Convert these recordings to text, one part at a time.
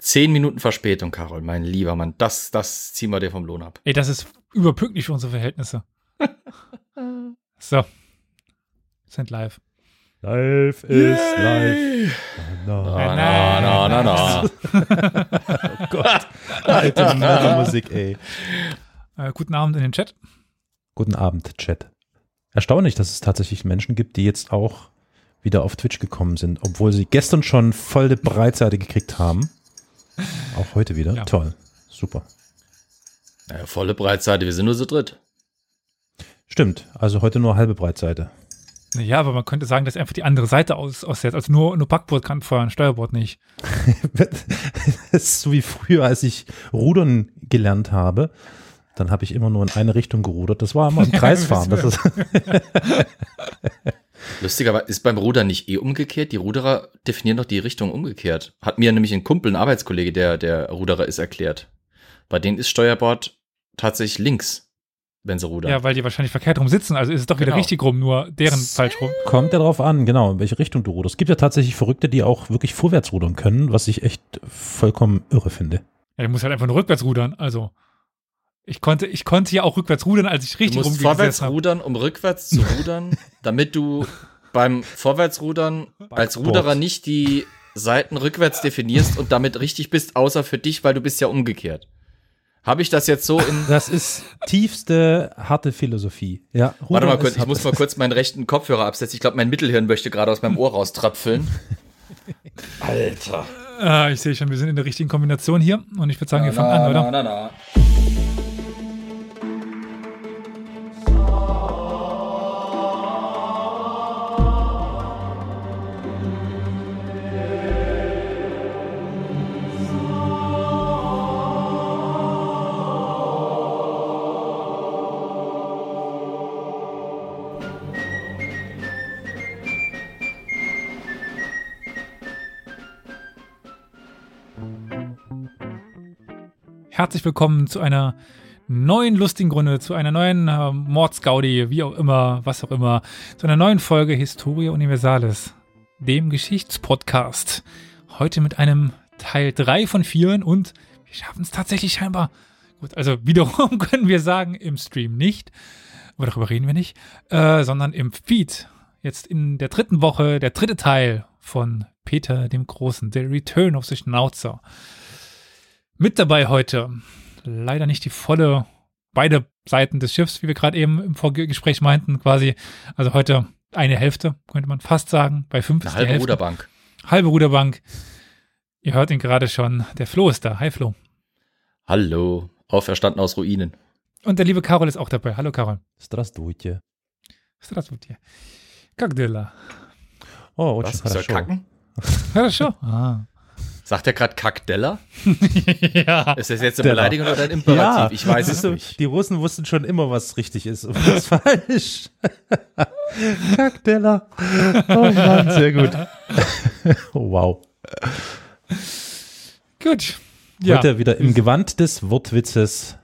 Zehn Minuten Verspätung, Carol, mein lieber Mann. Das, das ziehen wir dir vom Lohn ab. Ey, das ist überpünktlich für unsere Verhältnisse. so. Sind live. Live ist live. Na, na, na, na, na. Oh Gott. Alte Männermusik, ey. Äh, guten Abend in den Chat. Guten Abend, Chat. Erstaunlich, dass es tatsächlich Menschen gibt, die jetzt auch wieder auf Twitch gekommen sind, obwohl sie gestern schon voll die Breitseite gekriegt haben. Auch heute wieder. Ja. Toll. Super. Naja, volle Breitseite, wir sind nur so dritt. Stimmt. Also heute nur halbe Breitseite. Ja, aber man könnte sagen, dass einfach die andere Seite aus, aussetzt. Also nur, nur Backboard kann feuern, Steuerbord nicht. Das ist so wie früher, als ich Rudern gelernt habe. Dann habe ich immer nur in eine Richtung gerudert. Das war immer im Kreisfahren. Das ist, Lustigerweise ist beim Rudern nicht eh umgekehrt. Die Ruderer definieren doch die Richtung umgekehrt. Hat mir nämlich ein Kumpel, ein Arbeitskollege, der der Ruderer ist, erklärt. Bei denen ist Steuerbord tatsächlich links, wenn sie rudern. Ja, weil die wahrscheinlich verkehrt rum sitzen. Also ist es doch wieder Genau. richtig rum, nur deren falsch rum. kommt ja drauf an, genau, in welche Richtung du ruderst. Es gibt ja tatsächlich Verrückte, die auch wirklich vorwärts rudern können, was ich echt vollkommen irre finde. Ja, ich muss halt einfach nur rückwärts rudern. Also ich konnte, ich konnte ja auch rückwärts rudern, als ich du richtig musst rumgesessen vorwärts habe. rudern, um rückwärts zu rudern, damit du beim Vorwärtsrudern als. Ruderer nicht die Seiten rückwärts definierst und damit richtig bist, außer für dich, weil du bist ja umgekehrt. Habe ich das jetzt so in Das ist tiefste, harte Philosophie. Ja, Warte Rudern mal kurz, ich muss mal kurz meinen rechten Kopfhörer absetzen. Ich glaube, mein Mittelhirn möchte gerade aus meinem Ohr rauströpfeln. Alter. Ah, ich sehe schon, wir sind in der richtigen Kombination hier. Und ich würde sagen, wir fangen an, oder? na, na. Herzlich willkommen zu einer neuen lustigen Runde, zu einer neuen äh, Mordsgaudi, wie auch immer, was auch immer, zu einer neuen Folge Historia Universalis, dem Geschichtspodcast. Heute mit einem Teil 3 von 4 und wir schaffen es tatsächlich scheinbar. Gut, also wiederum können wir sagen, im Stream nicht, aber darüber reden wir nicht, äh, sondern im Feed. Jetzt in der dritten Woche, der dritte Teil von Peter dem Großen, The Return of the Schnauzer. Mit dabei heute leider nicht die volle, beide Seiten des Schiffs, wie wir gerade eben im Vorgespräch meinten, quasi. Also heute eine Hälfte, könnte man fast sagen. Bei fünf Eine ist die halbe Hälfte. Ruderbank. Halbe Ruderbank. Ihr hört ihn gerade schon. Der Flo ist da. Hi Flo. Hallo. Auferstanden aus Ruinen. Und der liebe Carol ist auch dabei. Hallo Carol. Здравствуйте. Здравствуйте. Как дела? Oh, очень Was? Soll хорошо. kacken? Хорошо. Ah. Sagt er gerade Kackdella? ja. Ist das jetzt eine. Beleidigung oder ein Imperativ? Ja, ich weiß es du, nicht. Die Russen wussten schon immer, was richtig ist und was falsch. Kackteller. Oh Mann, sehr gut. Oh, wow. Gut. Ja. Heute wieder im Gewand des Wortwitzes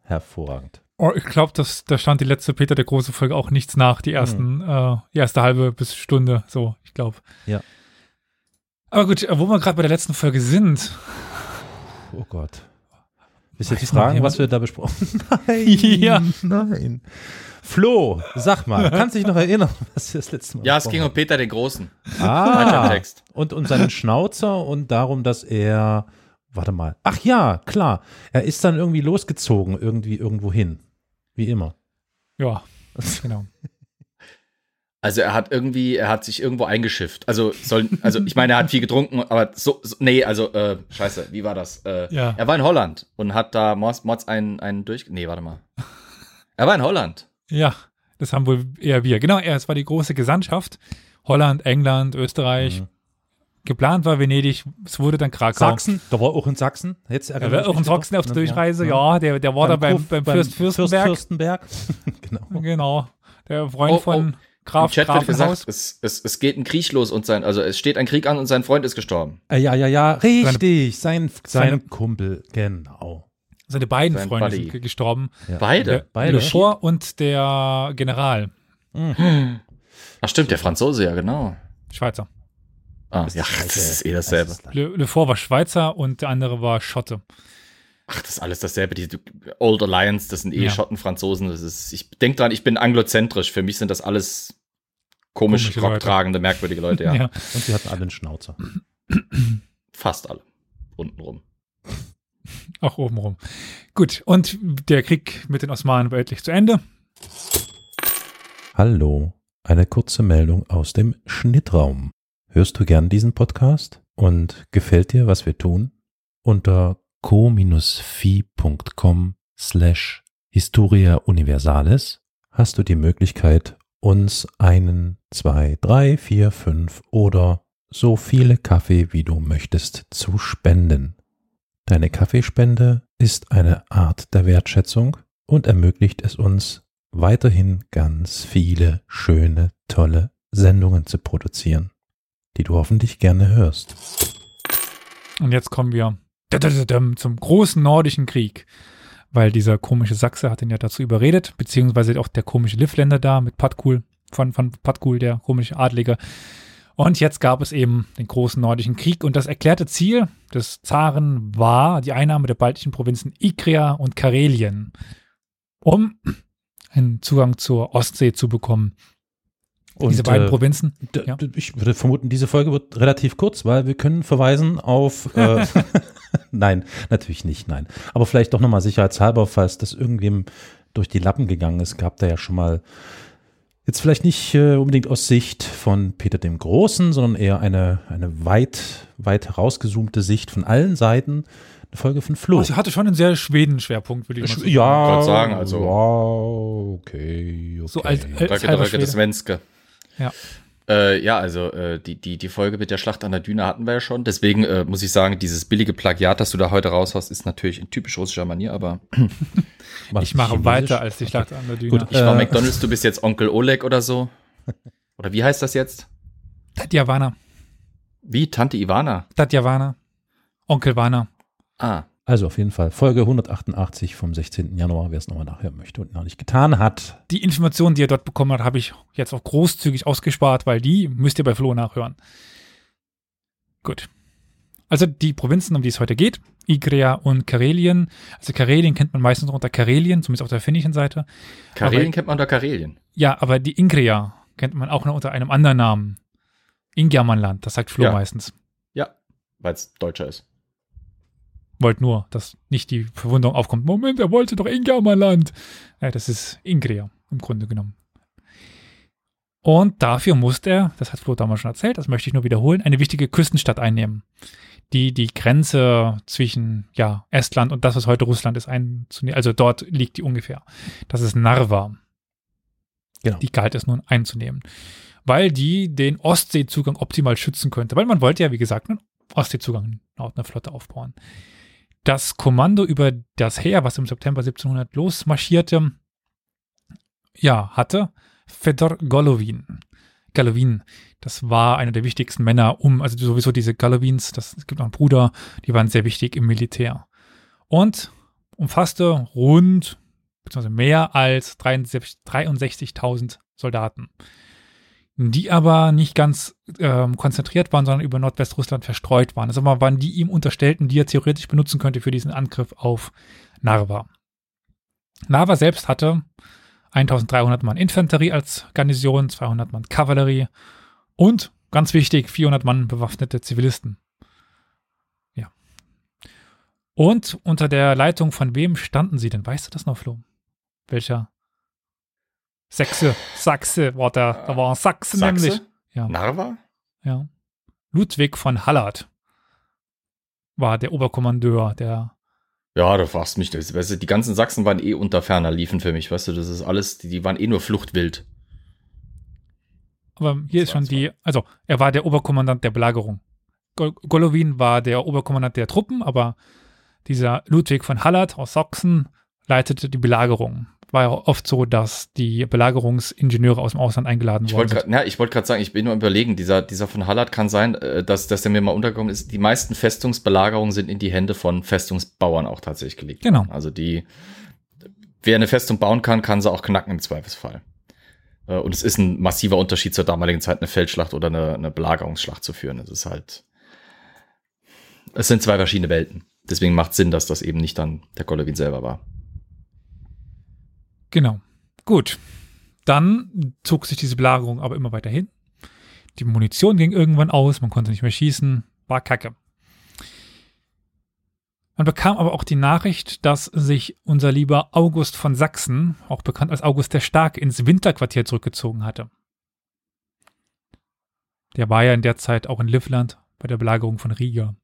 hervorragend. Oh, ich glaube, da stand die letzte Peter der große Folge auch nichts nach, die ersten, äh, die erste halbe bis Stunde, so, ich glaube. Ja. Aber gut, wo wir gerade bei der letzten Folge sind. Oh Gott. Willst du jetzt fragen, was wir da besprochen Nein, Ja. nein. Flo, sag mal, kannst du dich noch erinnern, was wir das letzte Mal Ja, es ging um Peter den Großen. haben? Ah, Text. und um seinen Schnauzer und darum, dass er, warte mal, ach ja, klar, er ist dann irgendwie losgezogen, irgendwie irgendwo hin. Wie immer. Ja, genau. Also er hat irgendwie, er hat sich irgendwo eingeschifft. Also soll, also ich meine, er hat viel getrunken, aber so, so nee, also äh, scheiße, wie war das? Äh, Ja. Er war in Holland und hat da Mods, Mods einen, einen durch. Nee, warte mal. Er war in Holland. Ja, das haben wohl eher wir. Genau, er, es war die große Gesandtschaft. Holland, England, Österreich. Mhm. Geplant war Venedig, es wurde dann Krakau. Sachsen, da war auch in Sachsen. Jetzt Er war auch in Sachsen auf der Durchreise, ja, der, der war da beim, beim, Fürst Fürstenberg. Fürstenberg. genau. Genau. Der Freund Oh, von Im Graf Chat wird Grafenhaus. gesagt, es, es, es geht ein Krieg los und sein, also es steht ein Krieg an und sein Freund ist gestorben. Äh, Ja, ja, ja, richtig. Sein, sein seine- Kumpel, genau. Seine beiden Sein Freunde Buddy. sind ge- gestorben. Ja. Beide? Der Beide. Beaufort und der General, Ach stimmt, der Franzose, ja genau. Schweizer. Ah, Das ja, ist das ist eh dasselbe. Das. Le, Le Fort war Schweizer und der andere war Schotte. Ach, das ist alles dasselbe. Die Old Alliance, das sind eh Ja. Schotten, Franzosen. Das ist, ich denke dran, ich bin anglozentrisch. Für mich sind das alles komisch Komische Leute. rocktragende, merkwürdige Leute, ja. Ja. Und sie hatten alle einen Schnauzer. Fast alle. Untenrum. Auch obenrum. Gut, und der Krieg mit den Osmanen war endlich zu Ende. Hallo, eine kurze Meldung aus dem Schnittraum. Hörst du gern diesen Podcast und gefällt dir, was wir tun? Unter co-fi.com slash Historia Universalis hast du die Möglichkeit, uns einen, zwei, drei, vier, fünf oder so viele Kaffee, wie du möchtest, zu spenden. Deine Kaffeespende ist eine Art der Wertschätzung und ermöglicht es uns, weiterhin ganz viele schöne, tolle Sendungen zu produzieren, die du hoffentlich gerne hörst. Und jetzt kommen wir zum großen nordischen Krieg. Weil dieser komische Sachse hat ihn ja dazu überredet, beziehungsweise auch der komische Livländer da mit Patkul, von, von Patkul, der komische Adlige. Und jetzt gab es eben den großen nordischen Krieg und das erklärte Ziel des Zaren war die Einnahme der baltischen Provinzen Ikria und Karelien, um einen Zugang zur Ostsee zu bekommen. Diese beiden äh, Provinzen. Ja. Ich würde vermuten, diese Folge wird relativ kurz, weil wir können verweisen auf. Äh, nein, natürlich nicht, nein. Aber vielleicht doch nochmal sicherheitshalber, falls das irgendwem durch die Lappen gegangen ist, gab da ja schon mal. Jetzt vielleicht nicht äh, unbedingt aus Sicht von Peter dem Großen, sondern eher eine, eine weit, weit herausgezoomte Sicht von allen Seiten. Eine Folge von Flo. Oh, sie hatte schon einen sehr Schweden-Schwerpunkt, würde ich mal sagen. ja, Wollte sagen, also- wow, okay, okay. So als- als- Drücke, halber drücke, das Schwede. Svenske. Ja. Äh, ja, also äh, die, die, die Folge mit der Schlacht an der Düne hatten wir ja schon. Deswegen äh, muss ich sagen, dieses billige Plagiat, das du da heute raushaust, ist natürlich in typisch russischer Manier, aber Ich mache Chinesisch? weiter als die Okay. Schlacht an der Düne. Gut, ich war Äh. McDonalds, du bist jetzt Onkel Oleg oder so. Oder wie heißt das jetzt? Tatjana. Wie? Tante Ivana? Tatjana. Onkel Wana. Ah, Also auf jeden Fall Folge 188 vom 16. Januar, wer es nochmal nachhören möchte und noch nicht getan hat. Die Informationen, die er dort bekommen hat, habe ich jetzt auch großzügig ausgespart, weil die müsst ihr bei Flo nachhören. Gut. Also die Provinzen, um die es heute geht, Igria und Karelien. Also Karelien kennt man meistens unter Karelien, zumindest auf der finnischen Seite. Karelien Aber- kennt man unter Karelien. Ja, aber die Ingria kennt man auch noch unter einem anderen Namen. Ingermanland, das sagt Flo Ja. meistens. Ja, weil es Deutscher ist. Wollt nur, dass nicht die Verwunderung aufkommt. Moment, er wollte doch Ingermanland. Ja, das ist Ingria im Grunde genommen. Und dafür musste er, das hat Flo damals schon erzählt, das möchte ich nur wiederholen, eine wichtige Küstenstadt einnehmen, die die Grenze zwischen ja, Estland und das, was heute Russland ist, einzunehmen. Also dort liegt die ungefähr. Das ist Narva. Genau. Die galt es nun einzunehmen, weil die den Ostseezugang optimal schützen könnte. Weil man wollte ja, wie gesagt, einen Ostseezugang laut einer Flotte aufbauen. Das Kommando über das Heer, was im September 1700 losmarschierte, ja, hatte Fedor Golovin. Golovin, das war einer der wichtigsten Männer um, also sowieso diese Golovins, das es gibt noch einen Bruder, die waren sehr wichtig im Militär. Und umfasste rund, beziehungsweise mehr als 63 63.000 Soldaten, die aber nicht ganz ähm, konzentriert waren, sondern über Nordwestrussland verstreut waren. Also waren die ihm unterstellten, die er theoretisch benutzen könnte für diesen Angriff auf Narva. Narva selbst hatte 1300 Mann Infanterie als Garnison, 200 Mann Kavallerie und, ganz wichtig, 400 Mann bewaffnete Zivilisten. Ja. Und unter der Leitung von wem standen sie denn? Weißt du das noch, Flo? Welcher? Sachse, Sachse war der, da war ein Sachse, Sachse? nämlich. Ja. Narva? Ja. Ludwig von Hallard war der Oberkommandeur, der Ja, du fragst mich das. Weißt du, die ganzen Sachsen waren eh unter ferner liefen für mich. Weißt du, das ist alles, die, die waren eh nur fluchtwild. Aber hier ist Das war schon die, also er war der Oberkommandant der Belagerung. Gol Golovin war der Oberkommandant der Truppen, aber dieser Ludwig von Hallard aus Sachsen leitete die Belagerung. War ja oft so, dass die Belagerungsingenieure aus dem Ausland eingeladen Ich worden wollte sind. gerade ja, wollt grad sagen, ich bin nur überlegen, dieser, dieser von Hallard kann sein, äh, dass, dass der mir mal untergekommen ist. Die meisten Festungsbelagerungen sind in die Hände von Festungsbauern auch tatsächlich gelegt. Genau. Also die, wer eine Festung bauen kann, kann sie auch knacken im Zweifelsfall. Äh, und es ist ein massiver Unterschied zur damaligen Zeit, eine Feldschlacht oder eine, eine Belagerungsschlacht zu führen. Es ist halt, es sind zwei verschiedene Welten. Deswegen macht Sinn, dass das eben nicht dann der Golovin selber war. Genau. Gut. Dann zog sich diese Belagerung aber immer weiter hin. Die Munition ging irgendwann aus, man konnte nicht mehr schießen, war kacke. Man bekam aber auch die Nachricht, dass sich unser lieber August von Sachsen, auch bekannt als August der Stark, ins Winterquartier zurückgezogen hatte. Der war ja in der Zeit auch in Livland bei der Belagerung von Riga.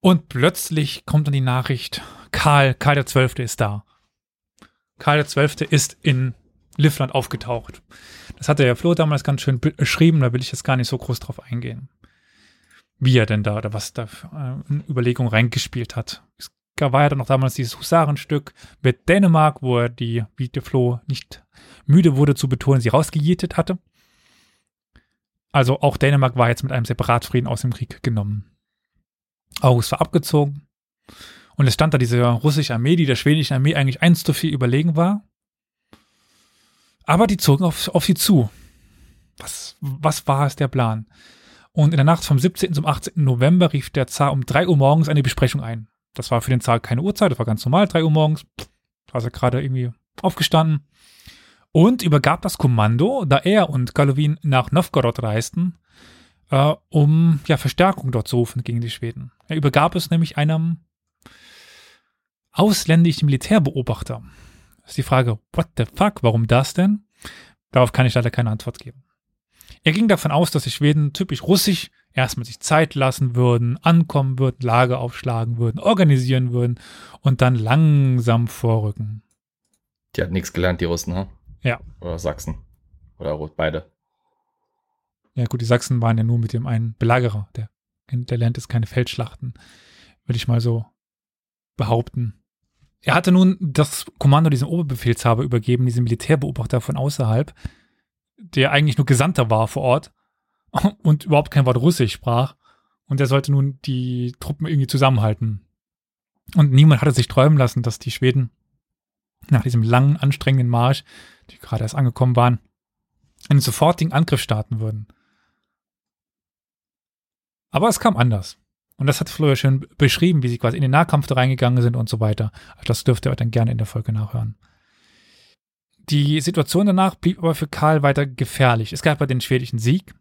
Und plötzlich kommt dann die Nachricht, Karl, Karl der Zwölfte ist da. Karl Zwölfte ist in Livland aufgetaucht. Das hatte der Flo damals ganz schön beschrieben, da will ich jetzt gar nicht so groß drauf eingehen wie er denn da oder was da für äh, Überlegung reingespielt hat. Es war ja dann noch damals dieses Husarenstück mit Dänemark, wo er die, wie der Flo nicht müde wurde zu betonen, sie rausgejätet hatte. Also auch Dänemark war jetzt mit einem Separatfrieden aus dem Krieg genommen. August war abgezogen. Und es stand da diese russische Armee, die der schwedischen Armee eigentlich eins zu viel überlegen war. Aber die zogen auf, auf sie zu. Was, was war es der Plan? Und in der Nacht vom 17. zum 18. November rief der Zar um 3 Uhr morgens eine Besprechung ein. Das war für den Zar keine Uhrzeit, das war ganz normal, 3 Uhr morgens. Da ist er gerade irgendwie aufgestanden. Und übergab das Kommando, da er und Galovin nach Novgorod reisten, äh, um ja, Verstärkung dort zu rufen gegen die Schweden. Er übergab es nämlich einem ausländischen Militärbeobachter. Das ist die Frage, what the fuck, warum das denn? Darauf kann ich leider keine Antwort geben. Er ging davon aus, dass die Schweden typisch russisch erstmal sich Zeit lassen würden, ankommen würden, Lager aufschlagen würden, organisieren würden und dann langsam vorrücken. Die hat nichts gelernt, die Russen, ha? Ja. Oder Sachsen. Oder beide. Ja, gut, die Sachsen waren ja nur mit dem einen Belagerer. Der, der lernt jetzt keine Feldschlachten, würde ich mal so behaupten. Er hatte nun das Kommando diesem Oberbefehlshaber übergeben, diesem Militärbeobachter von außerhalb, der eigentlich nur Gesandter war vor Ort und überhaupt kein Wort Russisch sprach. Und der sollte nun die Truppen irgendwie zusammenhalten. Und niemand hatte sich träumen lassen, dass die Schweden nach diesem langen, anstrengenden Marsch, die gerade erst angekommen waren, einen sofortigen Angriff starten würden. Aber es kam anders. Und das hat Flo ja schön beschrieben, wie sie quasi in den Nahkampf da reingegangen sind und so weiter. Das dürft ihr euch dann gerne in der Folge nachhören. Die Situation danach blieb aber für Karl weiter gefährlich. Es gab ja den schwedischen Sieg,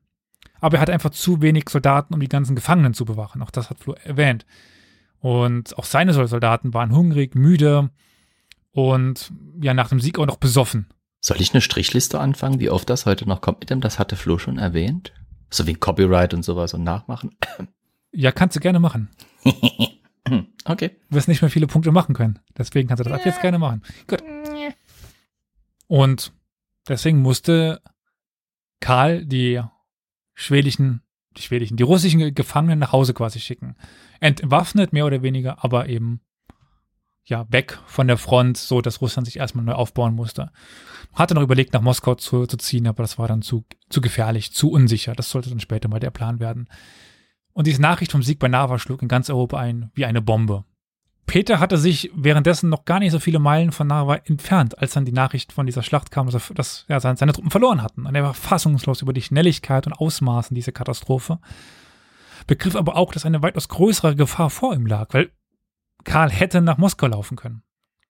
aber er hatte einfach zu wenig Soldaten, um die ganzen Gefangenen zu bewachen. Auch das hat Flo erwähnt. Und auch seine Soldaten waren hungrig, müde und ja, nach dem Sieg auch noch besoffen. Soll ich eine Strichliste anfangen, wie oft das heute noch kommt mit dem? Das hatte Flo schon erwähnt. So wie Copyright und sowas und nachmachen. Ja, kannst du gerne machen. okay. Du wirst nicht mehr viele Punkte machen können. Deswegen kannst du das ab jetzt gerne machen. Gut. Und deswegen musste Karl die schwedischen, die schwedischen, die russischen Gefangenen nach Hause quasi schicken. Entwaffnet mehr oder weniger, aber eben ja weg von der Front, so dass Russland sich erstmal neu aufbauen musste. Hatte noch überlegt, nach Moskau zu, zu ziehen, aber das war dann zu, zu gefährlich, zu unsicher. Das sollte dann später mal der Plan werden. Und diese Nachricht vom Sieg bei Nava schlug in ganz Europa ein wie eine Bombe. Peter hatte sich währenddessen noch gar nicht so viele Meilen von Narva entfernt, als dann die Nachricht von dieser Schlacht kam, dass, er, dass ja, seine, seine Truppen verloren hatten. Und er war fassungslos über die Schnelligkeit und Ausmaßen dieser Katastrophe. Begriff aber auch, dass eine weitaus größere Gefahr vor ihm lag, weil Karl hätte nach Moskau laufen können.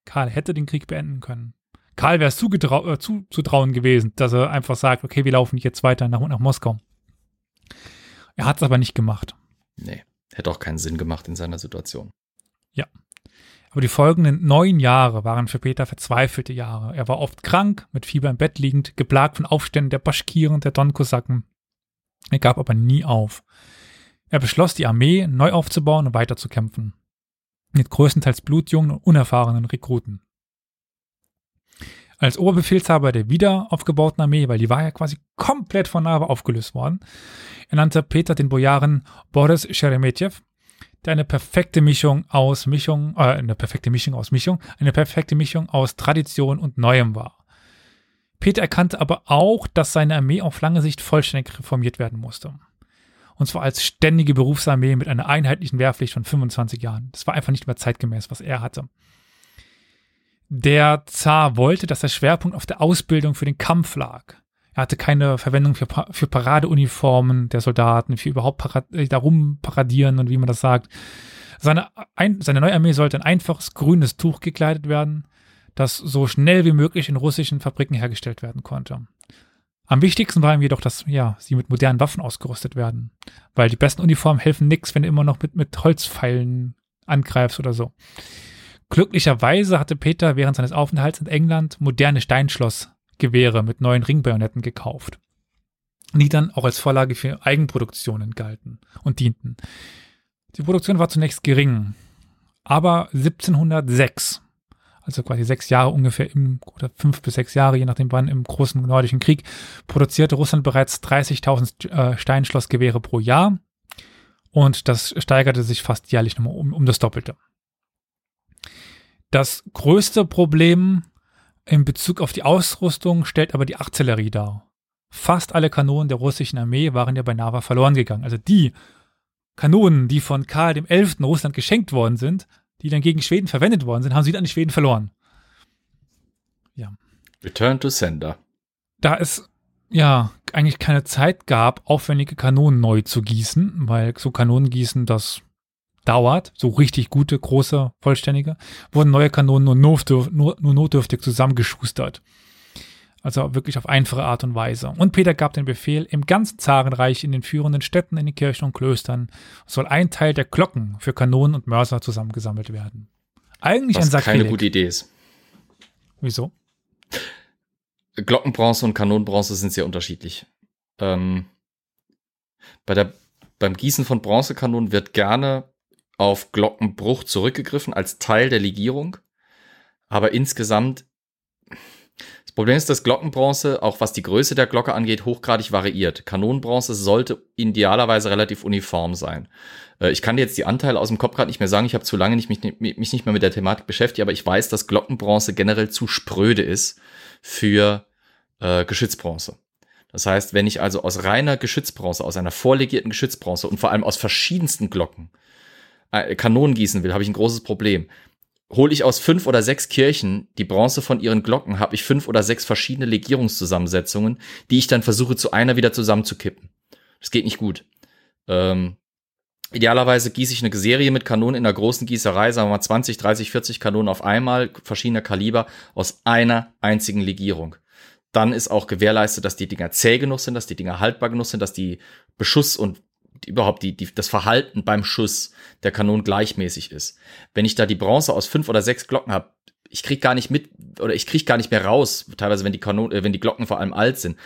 Karl hätte den Krieg beenden können. Karl wäre es äh, zuzutrauen gewesen, dass er einfach sagt, okay, wir laufen jetzt weiter nach, nach Moskau. Er hat es aber nicht gemacht. Nee, hätte auch keinen Sinn gemacht in seiner Situation. Ja. Aber die folgenden neun Jahre waren für Peter verzweifelte Jahre. Er war oft krank, mit Fieber im Bett liegend, geplagt von Aufständen der Baschkiren und der Donkosaken. Er gab aber nie auf. Er beschloss, die Armee neu aufzubauen und weiterzukämpfen. Mit größtenteils blutjungen und unerfahrenen Rekruten. Als Oberbefehlshaber der wieder aufgebauten Armee, weil die war ja quasi komplett von Nava aufgelöst worden, ernannte Peter den Bojaren Boris Sheremetjew der eine perfekte Mischung aus Mischung, äh, eine perfekte Mischung aus Mischung, eine perfekte Mischung aus Tradition und Neuem war. Peter erkannte aber auch, dass seine Armee auf lange Sicht vollständig reformiert werden musste. Und zwar als ständige Berufsarmee mit einer einheitlichen Wehrpflicht von 25 Jahren. Das war einfach nicht mehr zeitgemäß, was er hatte. Der Zar wollte, dass der Schwerpunkt auf der Ausbildung für den Kampf lag. Er hatte keine Verwendung für, für Paradeuniformen der Soldaten, für überhaupt äh, darum paradieren und wie man das sagt. Seine, ein, seine neue Armee sollte ein einfaches grünes Tuch gekleidet werden, das so schnell wie möglich in russischen Fabriken hergestellt werden konnte. Am wichtigsten war ihm jedoch, dass ja, sie mit modernen Waffen ausgerüstet werden. Weil die besten Uniformen helfen nichts, wenn du immer noch mit, mit Holzpfeilen angreifst oder so. Glücklicherweise hatte Peter während seines Aufenthalts in England moderne Steinschlossgewehre mit neuen Ringbajonetten gekauft, die dann auch als Vorlage für Eigenproduktionen galten und dienten. Die Produktion war zunächst gering, aber 1706, also quasi sechs Jahre ungefähr im, oder fünf bis sechs Jahre, je nachdem wann, im großen nordischen Krieg, produzierte Russland bereits 30.000 äh, Steinschlossgewehre pro Jahr und das steigerte sich fast jährlich nochmal um, um das Doppelte. Das größte Problem in Bezug auf die Ausrüstung stellt aber die Artillerie dar. Fast alle Kanonen der russischen Armee waren ja bei Nava verloren gegangen. Also die Kanonen, die von Karl XI. Russland geschenkt worden sind, die dann gegen Schweden verwendet worden sind, haben sie dann an die Schweden verloren. Ja. Return to sender. Da es ja eigentlich keine Zeit gab, aufwendige Kanonen neu zu gießen, weil so Kanonen gießen, das dauert, so richtig gute, große, vollständige, wurden neue Kanonen nur, notdürf, nur, nur notdürftig zusammengeschustert. Also wirklich auf einfache Art und Weise. Und Peter gab den Befehl, im ganzen Zarenreich in den führenden Städten, in den Kirchen und Klöstern soll ein Teil der Glocken für Kanonen und Mörser zusammengesammelt werden. Eigentlich Was ein Sakrileg. keine gute Idee ist. Wieso? Glockenbronze und Kanonenbronze sind sehr unterschiedlich. Ähm, bei der, beim Gießen von Bronzekanonen wird gerne auf Glockenbruch zurückgegriffen als Teil der Legierung. Aber insgesamt, das Problem ist, dass Glockenbronze, auch was die Größe der Glocke angeht, hochgradig variiert. Kanonenbronze sollte idealerweise relativ uniform sein. Äh, ich kann dir jetzt die Anteile aus dem Kopf gerade nicht mehr sagen. Ich habe zu lange nicht, mich, mich nicht mehr mit der Thematik beschäftigt, aber ich weiß, dass Glockenbronze generell zu spröde ist für äh, Geschützbronze. Das heißt, wenn ich also aus reiner Geschützbronze, aus einer vorlegierten Geschützbronze und vor allem aus verschiedensten Glocken Kanonen gießen will, habe ich ein großes Problem. Hole ich aus fünf oder sechs Kirchen die Bronze von ihren Glocken, habe ich fünf oder sechs verschiedene Legierungszusammensetzungen, die ich dann versuche zu einer wieder zusammenzukippen. Das geht nicht gut. Ähm, idealerweise gieße ich eine Serie mit Kanonen in einer großen Gießerei, sagen wir mal 20, 30, 40 Kanonen auf einmal, verschiedener Kaliber, aus einer einzigen Legierung. Dann ist auch gewährleistet, dass die Dinger zäh genug sind, dass die Dinger haltbar genug sind, dass die Beschuss und überhaupt die, die, das Verhalten beim Schuss der Kanonen gleichmäßig ist. Wenn ich da die Bronze aus fünf oder sechs Glocken habe, ich krieg gar nicht mit oder ich krieg gar nicht mehr raus, teilweise wenn die Kanonen, äh, wenn die Glocken vor allem alt sind.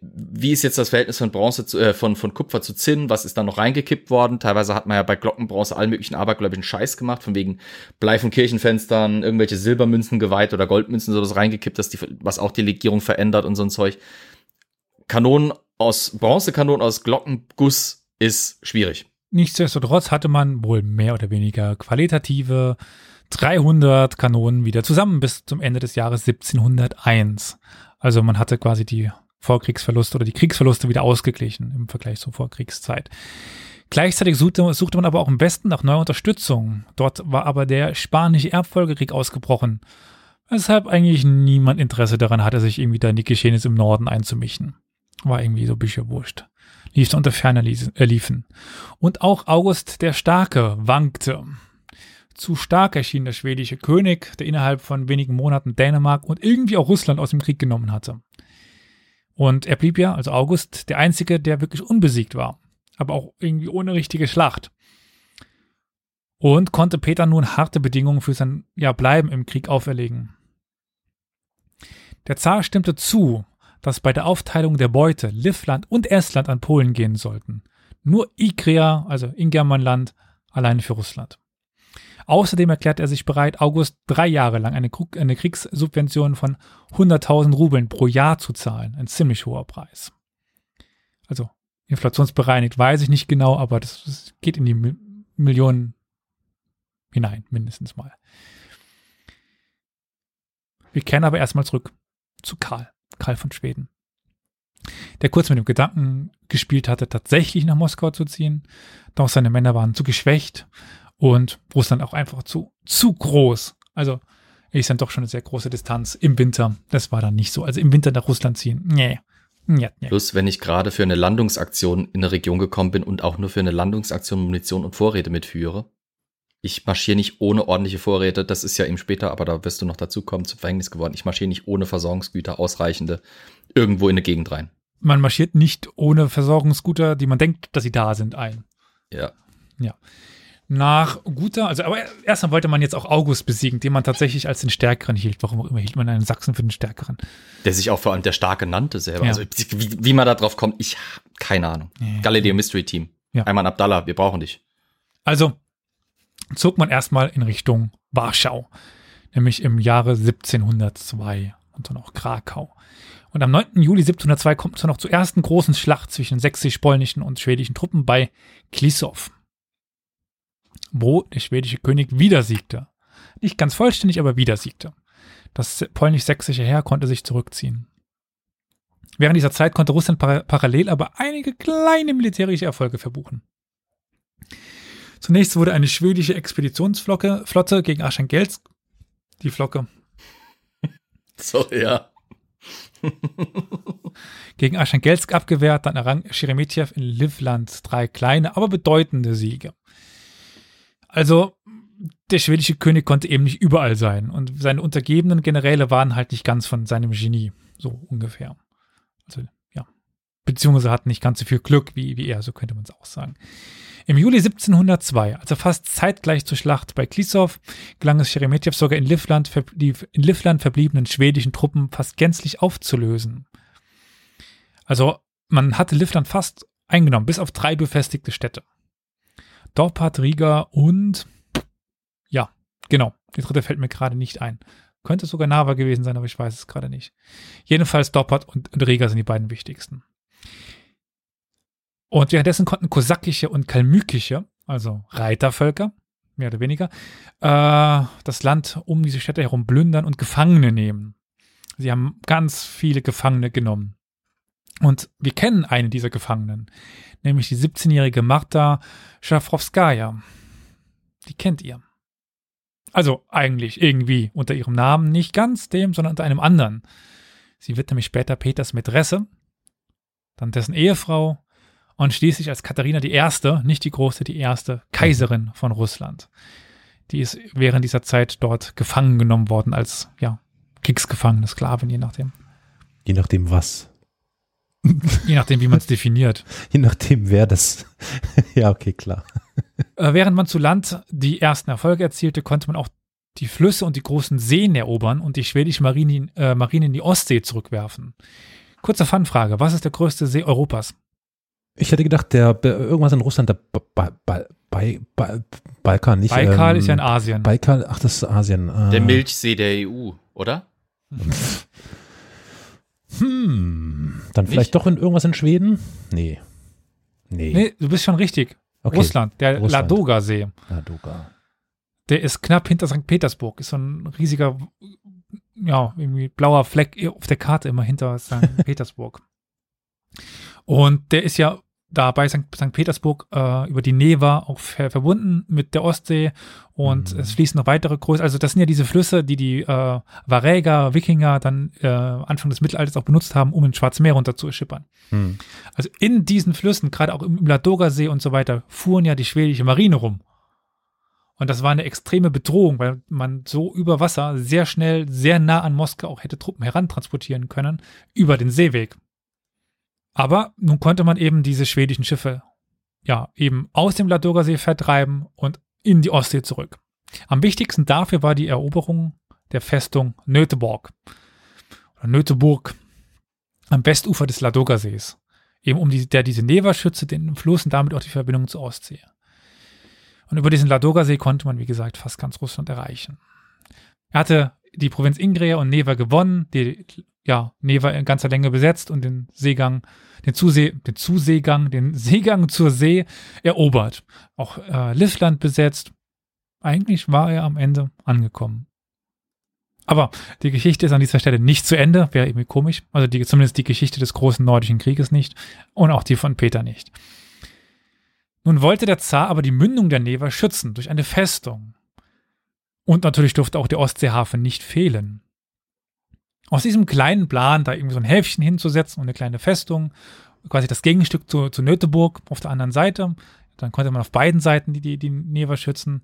Wie ist jetzt das Verhältnis von Bronze zu, äh, von, von Kupfer zu Zinn? Was ist da noch reingekippt worden? Teilweise hat man ja bei Glockenbronze allen möglichen abergläubischen Scheiß gemacht, von wegen Blei von Kirchenfenstern, irgendwelche Silbermünzen geweiht oder Goldmünzen sowas reingekippt, dass die, was auch die Legierung verändert und so ein Zeug. Kanonen aus Bronzekanonen aus Glockenguss ist schwierig. Nichtsdestotrotz hatte man wohl mehr oder weniger qualitative 300 Kanonen wieder zusammen bis zum Ende des Jahres 1701. Also man hatte quasi die Vorkriegsverluste oder die Kriegsverluste wieder ausgeglichen im Vergleich zur Vorkriegszeit. Gleichzeitig suchte, suchte man aber auch im Westen nach neuer Unterstützung. Dort war aber der spanische Erbfolgekrieg ausgebrochen, weshalb eigentlich niemand Interesse daran hatte, sich irgendwie da in die Geschehnisse im Norden einzumischen. War irgendwie so ein bisschen wurscht lief unter ferner äh, liefen. Und auch August der Starke wankte. Zu stark erschien der schwedische König, der innerhalb von wenigen Monaten Dänemark und irgendwie auch Russland aus dem Krieg genommen hatte. Und er blieb ja, also August, der einzige, der wirklich unbesiegt war, aber auch irgendwie ohne richtige Schlacht. Und konnte Peter nun harte Bedingungen für sein ja, Bleiben im Krieg auferlegen. Der Zar stimmte zu, dass bei der Aufteilung der Beute Livland und Estland an Polen gehen sollten. Nur Ikria, also Ingermanland, alleine für Russland. Außerdem erklärt er sich bereit, August drei Jahre lang eine, eine Kriegssubvention von 100.000 Rubeln pro Jahr zu zahlen. Ein ziemlich hoher Preis. Also inflationsbereinigt weiß ich nicht genau, aber das, das geht in die Millionen hinein, mindestens mal. Wir kehren aber erstmal zurück zu Karl. Karl von Schweden, der kurz mit dem Gedanken gespielt hatte, tatsächlich nach Moskau zu ziehen. Doch seine Männer waren zu geschwächt und Russland auch einfach zu, zu groß. Also ist dann doch schon eine sehr große Distanz im Winter. Das war dann nicht so. Also im Winter nach Russland ziehen, nee. Ja, ja. Plus, wenn ich gerade für eine Landungsaktion in eine Region gekommen bin und auch nur für eine Landungsaktion Munition und Vorräte mitführe. Ich marschiere nicht ohne ordentliche Vorräte, das ist ja eben später, aber da wirst du noch dazu kommen, zum Verhängnis geworden. Ich marschiere nicht ohne Versorgungsgüter ausreichende irgendwo in eine Gegend rein. Man marschiert nicht ohne Versorgungsgüter, die man denkt, dass sie da sind, ein. Ja. Ja. Nach guter, also aber erstmal wollte man jetzt auch August besiegen, den man tatsächlich als den Stärkeren hielt. Warum auch immer hielt man einen Sachsen für den Stärkeren? Der sich auch vor allem der Starke nannte selber. Ja. Also wie, wie man da drauf kommt, ich keine Ahnung. Ja. Galileo Mystery Team. Ja. Ayman Abdallah, wir brauchen dich. Also zog man erstmal in Richtung Warschau, nämlich im Jahre 1702 und dann auch Krakau. Und am 9. Juli 1702 kommt es dann noch zur ersten großen Schlacht zwischen sächsisch-polnischen und schwedischen Truppen bei Klisow, wo der schwedische König wieder siegte. Nicht ganz vollständig, aber wieder siegte. Das polnisch-sächsische Heer konnte sich zurückziehen. Während dieser Zeit konnte Russland para parallel aber einige kleine militärische Erfolge verbuchen. Zunächst wurde eine schwedische Expeditionsflotte Flotte gegen Archangelsk, die Flocke, So, ja. gegen Archangelsk abgewehrt, dann errang Sheremetyev in Livland drei kleine, aber bedeutende Siege. Also, der schwedische König konnte eben nicht überall sein und seine untergebenen Generäle waren halt nicht ganz von seinem Genie, so ungefähr. Also, ja. Beziehungsweise hatten nicht ganz so viel Glück wie, wie er, so könnte man es auch sagen. Im Juli 1702, also fast zeitgleich zur Schlacht bei Klisow, gelang es Sheremetyev sogar in Livland, verb- die in Livland verbliebenen schwedischen Truppen fast gänzlich aufzulösen. Also man hatte Livland fast eingenommen, bis auf drei befestigte Städte. Dorpat, Riga und ja, genau, die dritte fällt mir gerade nicht ein. Könnte sogar Nava gewesen sein, aber ich weiß es gerade nicht. Jedenfalls Dorpat und Riga sind die beiden wichtigsten. Und währenddessen konnten kosakische und kalmykische, also Reitervölker, mehr oder weniger, äh, das Land um diese Städte herum plündern und Gefangene nehmen. Sie haben ganz viele Gefangene genommen. Und wir kennen eine dieser Gefangenen, nämlich die 17-jährige Marta Schafrowskaja. Die kennt ihr. Also eigentlich irgendwie unter ihrem Namen, nicht ganz dem, sondern unter einem anderen. Sie wird nämlich später Peters Mätresse, dann dessen Ehefrau und schließlich als Katharina die Erste, nicht die Große, die erste Kaiserin von Russland. Die ist während dieser Zeit dort gefangen genommen worden als, ja, Kriegsgefangene, Sklavin, je nachdem. Je nachdem was. Je nachdem, wie man es definiert. Je nachdem, wer das. ja, okay, klar. Äh, während man zu Land die ersten Erfolge erzielte, konnte man auch die Flüsse und die großen Seen erobern und die schwedische Marine, äh, Marine in die Ostsee zurückwerfen. Kurze Fanfrage, was ist der größte See Europas? Ich hätte gedacht, der irgendwas in Russland, der ba ba ba ba ba Balkan, nicht. Baikal ähm, ist ja in Asien. Baikal, ach, das ist Asien. Äh, Der Milchsee der EU, oder? Hm, dann Nicht? vielleicht doch in irgendwas in Schweden? Nee. Nee. nee, du bist schon richtig. okay. Russland, der. Ladoga-See. Ladoga. Der ist knapp hinter St. Petersburg. Ist so ein riesiger, ja, irgendwie blauer Fleck auf der Karte immer hinter St. Petersburg. Und der ist ja da bei St. St. Petersburg äh, über die Neva auch ver verbunden mit der Ostsee und Mhm. es fließen noch weitere größere, also das sind ja diese Flüsse, die die äh, Varäger, Wikinger dann äh, Anfang des Mittelalters auch benutzt haben, um ins Schwarze Meer runter zu schippern. Hm. Also in diesen Flüssen, gerade auch im, im Ladoga-See und so weiter, fuhren ja die schwedische Marine rum. Und das war eine extreme Bedrohung, weil man so über Wasser sehr schnell, sehr nah an Moskau auch hätte Truppen herantransportieren können, über den Seeweg. Aber nun konnte man eben diese schwedischen Schiffe ja eben aus dem Ladoga-See vertreiben und in die Ostsee zurück. Am wichtigsten dafür war die Eroberung der Festung Nöteborg oder Nöteburg am Westufer des Ladoga-Sees, eben um die, der diese Neva schützte, den Fluss und damit auch die Verbindung zur Ostsee. Und über diesen Ladoga-See konnte man, wie gesagt, fast ganz Russland erreichen. Er hatte die Provinz Ingria und Neva gewonnen, die ja, Neva in ganzer Länge besetzt und den Seegang, den, Zusee, den Zuseegang, den Seegang zur See erobert. Auch äh, Livland besetzt. Eigentlich war er am Ende angekommen. Aber die Geschichte ist an dieser Stelle nicht zu Ende, wäre irgendwie komisch. Also die, zumindest die Geschichte des großen nordischen Krieges nicht und auch die von Peter nicht. Nun wollte der Zar aber die Mündung der Neva schützen durch eine Festung. Und natürlich durfte auch der Ostseehafen nicht fehlen. Aus diesem kleinen Plan, da irgendwie so ein Häfchen hinzusetzen und eine kleine Festung, quasi das Gegenstück zu, zu Nöteburg auf der anderen Seite, dann konnte man auf beiden Seiten die, die, die Neva schützen,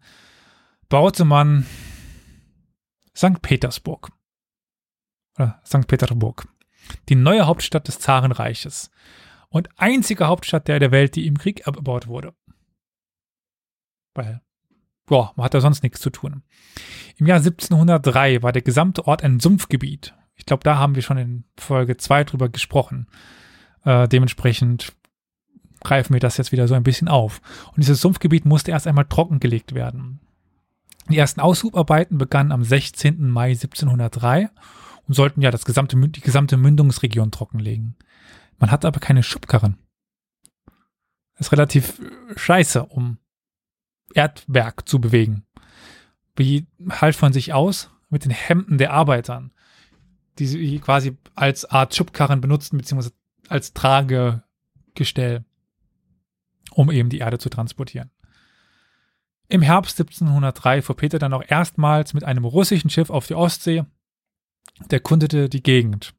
baute man St. Petersburg. Oder St. Petersburg. Die neue Hauptstadt des Zarenreiches. Und einzige Hauptstadt der, der Welt, die im Krieg erbaut wurde. Weil, boah, man hat da sonst nichts zu tun. Im Jahr 1703 war der gesamte Ort ein Sumpfgebiet. Ich glaube, da haben wir schon in Folge 2 drüber gesprochen. Äh, dementsprechend greifen wir das jetzt wieder so ein bisschen auf. Und dieses Sumpfgebiet musste erst einmal trockengelegt werden. Die ersten Aushubarbeiten begannen am 16. Mai 1703 und sollten ja das gesamte, die gesamte Mündungsregion trockenlegen. Man hat aber keine Schubkarren. Das ist relativ scheiße, um Erdwerk zu bewegen. Wie halt von sich aus mit den Hemden der Arbeitern, die sie quasi als Art Schubkarren benutzten, beziehungsweise als Tragegestell, um eben die Erde zu transportieren. Im Herbst 1703 fuhr Peter dann auch erstmals mit einem russischen Schiff auf die Ostsee und erkundete die Gegend.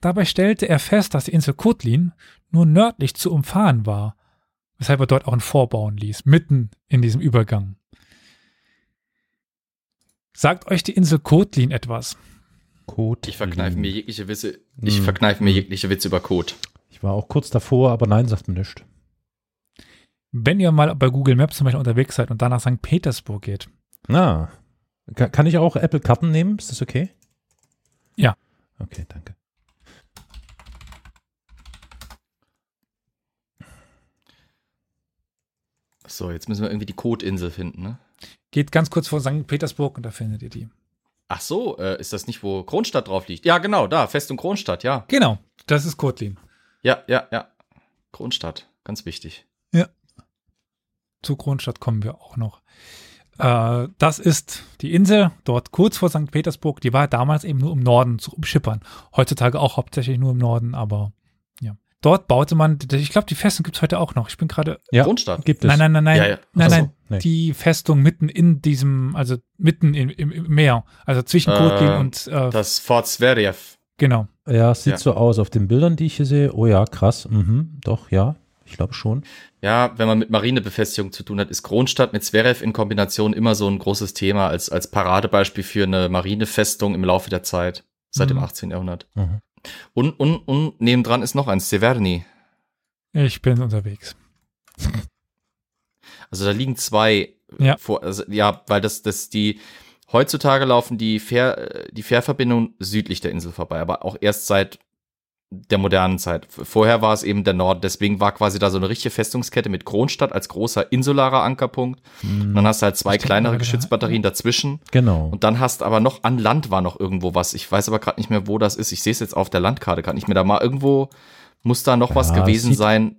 Dabei stellte er fest, dass die Insel Kotlin nur nördlich zu umfahren war, weshalb er dort auch ein Vorbauen ließ, mitten in diesem Übergang. Sagt euch die Insel Kotlin etwas? Kot. Ich verkneife mir jegliche Witze, ich hm. verkneife mir jegliche Witze über Kot. Ich war auch kurz davor, aber nein, sagt mir nichts. Wenn ihr mal bei Google Maps zum Beispiel unterwegs seid und dann nach St. Petersburg geht. Ah. Kann ich auch Apple-Karten nehmen? Ist das okay? Ja. Okay, danke. So, jetzt müssen wir irgendwie die Kothinsel finden, ne? Geht ganz kurz vor St. Petersburg und da findet ihr die. Ach so, äh, ist das nicht, wo Kronstadt drauf liegt? Ja, genau, da, Festung Kronstadt, ja. Genau, das ist Kotlin. Ja, ja, ja. Kronstadt, ganz wichtig. Ja. Zu Kronstadt kommen wir auch noch. Äh, das ist die Insel, dort kurz vor St. Petersburg. Die war damals eben nur im Norden zu umschippern. Heutzutage auch hauptsächlich nur im Norden, aber Dort baute man, ich glaube, die Festung gibt es heute auch noch. Ich bin gerade. Ja, Grundstadt gibt es. Nein, nein, nein, nein. Ja, ja. Nein, nein. Nee. Die Festung mitten in diesem, also mitten im, im, im Meer. Also zwischen Kotlin äh, und. Äh, das Fort Zverev. Genau. Ja, sieht ja. so aus auf den Bildern, die ich hier sehe. Oh ja, krass. Mhm, doch, ja. Ich glaube schon. Ja, wenn man mit Marinebefestigung zu tun hat, ist Kronstadt mit Zverev in Kombination immer so ein großes Thema als, als Paradebeispiel für eine Marinefestung im Laufe der Zeit, seit mhm. dem 18. Jahrhundert. Mhm. Und, und, und nebendran ist noch ein Severny. Ich bin unterwegs. Also da liegen zwei ja. vor, also, ja, weil das, das die, heutzutage laufen die Fähr, die Fährverbindungen südlich der Insel vorbei, aber auch erst seit der modernen Zeit. Vorher war es eben der Norden, deswegen war quasi da so eine richtige Festungskette mit Kronstadt als großer insularer Ankerpunkt. Mhm. dann hast du halt zwei ich kleinere Geschützbatterien dazwischen. Genau. Und dann hast aber noch an Land war noch irgendwo was. Ich weiß aber gerade nicht mehr, wo das ist. Ich sehe es jetzt auf der Landkarte gar nicht mehr. Da mal irgendwo muss da noch ja, was gewesen sieht, sein.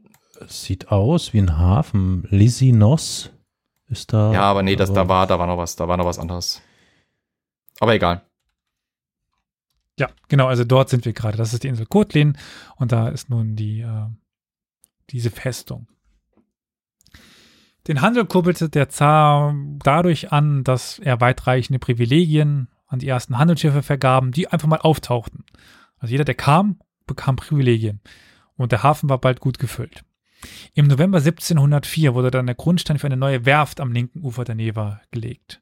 Sieht aus wie ein Hafen. Lisinos ist da. Ja, aber nee, das, da war, da war noch was, da war noch was anderes. Aber egal. Ja, genau, also dort sind wir gerade. Das ist die Insel Kotlin und da ist nun die, äh, diese Festung. Den Handel kurbelte der Zar dadurch an, dass er weitreichende Privilegien an die ersten Handelsschiffe vergaben, die einfach mal auftauchten. Also jeder, der kam, bekam Privilegien. Und der Hafen war bald gut gefüllt. Im November 1704 wurde dann der Grundstein für eine neue Werft am linken Ufer der Neva gelegt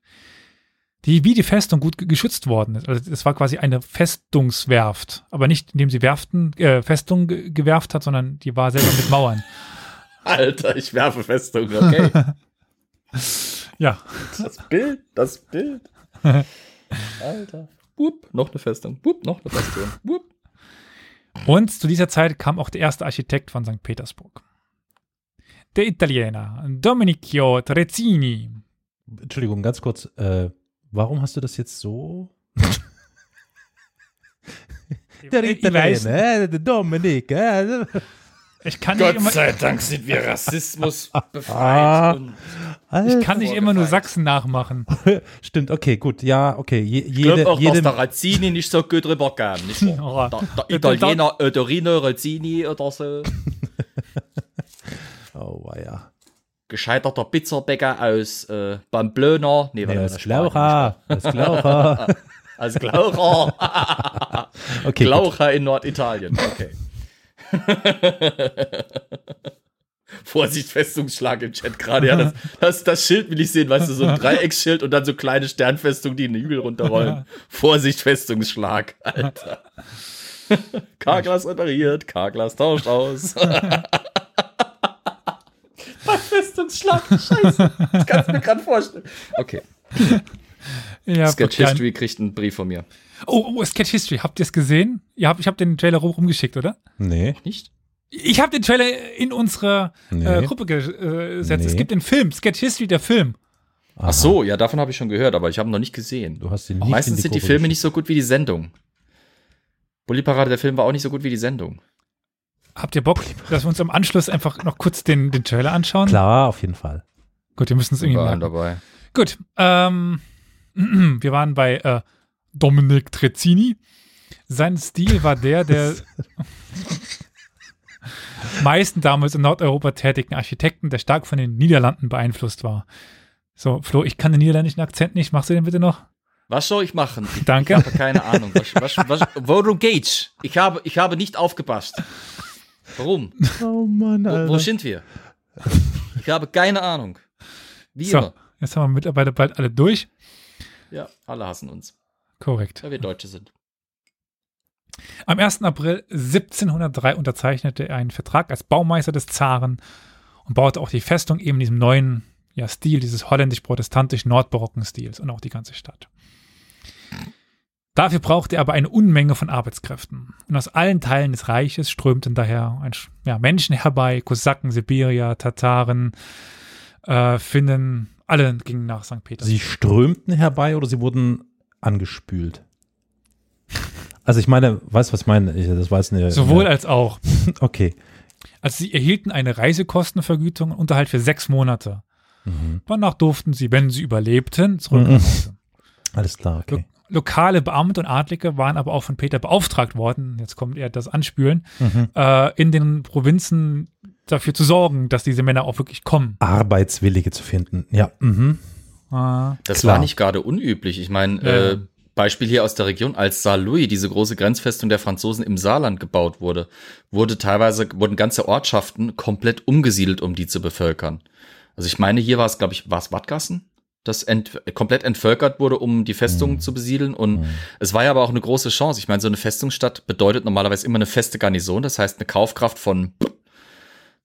die wie die Festung gut geschützt worden ist. Also es war quasi eine Festungswerft, aber nicht indem sie Werften, äh, Festung gewerft hat, sondern die war selber mit Mauern. Alter, ich werfe Festung, okay. ja. Das Bild, das Bild. Alter. Bup, noch eine Festung. Bup, noch eine Festung. Bup. Und zu dieser Zeit kam auch der erste Architekt von St. Petersburg. Der Italiener Domenico Trezzini. Entschuldigung, ganz kurz. Äh, Warum hast du das jetzt so? der Italiener, der Dominik. Äh, ich kann Gott immer, sei Dank sind wir Rassismus befreit. Ah, ich kann nicht immer nur Sachsen nachmachen. Stimmt, okay, gut. Ja, okay. Je, jede, ich glaube auch, jede, dass der Razzini nicht so gut rüber kam. Nicht der, der Italiener Öderino Razzini oder so. oh, ja. Gescheiterter Pizzabäcker aus äh, Pamplona. Nee, Nee, Spanien Glaucher. Als Glaucher. nicht. Als Glaucher. Okay, gut. Glaucher in Norditalien. Okay. Vorsicht, Festungsschlag im Chat gerade. Ja, das, das, das Schild will ich sehen, weißt du, so ein Dreiecksschild und dann so kleine Sternfestungen, die in den Hügel runterrollen. Vorsicht, Festungsschlag, Alter. Karglas repariert, Karglas tauscht aus. Bei Festungsschlag, scheiße. Das kannst du mir gerade vorstellen. Okay, Ja, Sketch History kriegt einen Brief von mir. Oh, oh, Sketch History. Habt ihr es gesehen? Ich habe den Trailer rum, rumgeschickt, oder? Nee. Nicht? Ich habe den Trailer in unsere Nee. äh, Gruppe gesetzt. Es Nee. gibt den Film, Sketch History, der Film. Ach so, ja, davon habe ich schon gehört, aber ich habe ihn noch nicht gesehen. Du hast ihn nicht in Meistens sind die Filme geschickt. nicht so gut wie die Sendung. Bully Parade, der Film war auch nicht so gut wie die Sendung. Habt ihr Bock, dass wir uns am Anschluss einfach noch kurz den, den Trailer anschauen? Klar, auf jeden Fall. Gut, wir müssen es irgendwie merken. dabei. Gut, ähm, wir waren bei äh, Dominic Trezzini. Sein Stil war der der meisten damals in Nordeuropa tätigen Architekten, der stark von den Niederlanden beeinflusst war. So, Flo, ich kann den niederländischen Akzent nicht. Machst du den bitte noch? Was soll ich machen? Ich Danke. habe keine Ahnung. Was, was, was, worum geht's? Ich habe, ich habe nicht aufgepasst. Warum? Oh Mann, Wo, wo sind wir? Ich habe keine Ahnung. Wie So, immer. jetzt haben wir mittlerweile bald alle durch. Ja, alle hassen uns, Korrekt. weil wir Deutsche sind. Am 1. April 1703 unterzeichnete er einen Vertrag als Baumeister des Zaren und baute auch die Festung eben in diesem neuen ja, Stil, dieses holländisch-protestantisch-nordbarocken Stils und auch die ganze Stadt. Dafür brauchte er aber eine Unmenge von Arbeitskräften. Und aus allen Teilen des Reiches strömten daher ein, ja, Menschen herbei, Kosaken, Sibirier, Tataren, äh, Finnen, alle gingen nach St. Peter. Sie strömten herbei oder sie wurden angespült? Also ich meine, weißt du, was ich meine? Ich, das weiß eine, Sowohl eine, als auch. Okay. Also sie erhielten eine Reisekostenvergütung und Unterhalt für sechs Monate. Mhm. Danach durften sie, wenn sie überlebten, zurück Mhm. Alles klar, okay. Lokale Beamte und Adlige waren aber auch von Peter beauftragt worden, jetzt kommt eher das Anspülen, Mhm. äh, in den Provinzen dafür zu sorgen, dass diese Männer auch wirklich kommen. Arbeitswillige zu finden. Ja. Mhm. Ah, Das Klar. war nicht gerade unüblich. Ich meine, Ja. äh, Beispiel hier aus der Region, als Saarlouis, diese große Grenzfestung der Franzosen im Saarland gebaut wurde, wurde teilweise, wurden ganze Ortschaften komplett umgesiedelt, um die zu bevölkern. Also ich meine, hier war es, glaube ich, war es Wattgassen, das ent, komplett entvölkert wurde, um die Festung Mhm. zu besiedeln. Und Mhm. es war ja aber auch eine große Chance. Ich meine, so eine Festungsstadt bedeutet normalerweise immer eine feste Garnison, das heißt eine Kaufkraft von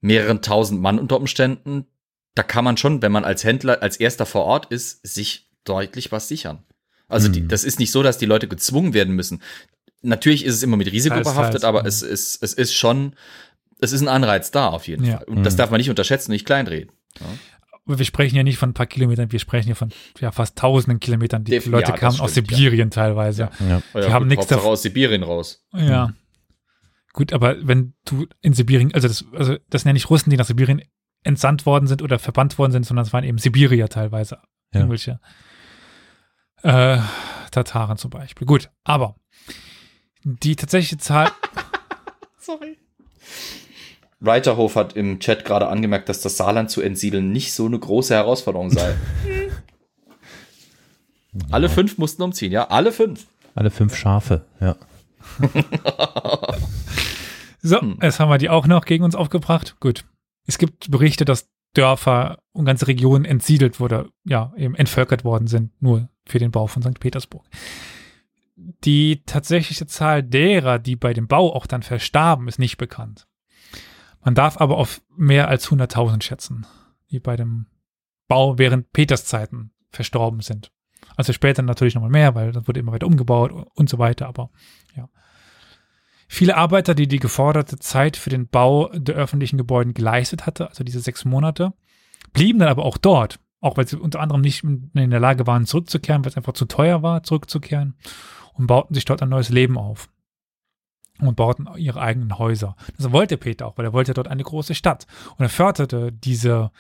mehreren tausend Mann unter Umständen. Da kann man schon, wenn man als Händler als erster vor Ort ist, sich deutlich was sichern. Also die, Mhm. das ist nicht so, dass die Leute gezwungen werden müssen. Natürlich ist es immer mit Risiko Teils, behaftet, teils, aber mhm. es ist, es ist schon, es ist ein Anreiz da auf jeden Ja. Fall. Und das Mhm. darf man nicht unterschätzen, nicht kleinreden. Aber wir sprechen ja nicht von ein paar Kilometern, wir sprechen hier von ja, fast tausenden Kilometern. Die Def- Leute ja, kamen aus stimmt, ja. Sibirien teilweise. Ja. Ja, haben nichts davon. aus Sibirien raus. Ja. Gut, aber wenn du in Sibirien, also das, also das sind ja nicht Russen, die nach Sibirien entsandt worden sind oder verbannt worden sind, sondern es waren eben Sibirier teilweise. Ja. Irgendwelche äh, Tataren zum Beispiel. Gut, aber die tatsächliche Zahl, Reiterhof hat im Chat gerade angemerkt, dass das Saarland zu entsiedeln nicht so eine große Herausforderung sei. Alle fünf mussten umziehen, ja? Alle fünf. Alle fünf Schafe, ja. so, Hm. jetzt haben wir die auch noch gegen uns aufgebracht. Gut. Es gibt Berichte, dass Dörfer und ganze Regionen entsiedelt wurde, ja, eben entvölkert worden sind, nur für den Bau von St. Petersburg. Die tatsächliche Zahl derer, die bei dem Bau auch dann verstarben, ist nicht bekannt. Man darf aber auf mehr als 100.000 schätzen, die bei dem Bau während Peters Zeiten verstorben sind. Also später natürlich nochmal mehr, weil das wurde immer weiter umgebaut und so weiter, aber ja. Viele Arbeiter, die die geforderte Zeit für den Bau der öffentlichen Gebäude geleistet hatte, also diese sechs Monate, blieben dann aber auch dort, auch weil sie unter anderem nicht in der Lage waren, zurückzukehren, weil es einfach zu teuer war, zurückzukehren und bauten sich dort ein neues Leben auf und bauten ihre eigenen Häuser. Das wollte Peter auch, weil er wollte dort eine große Stadt. Und er förderte diese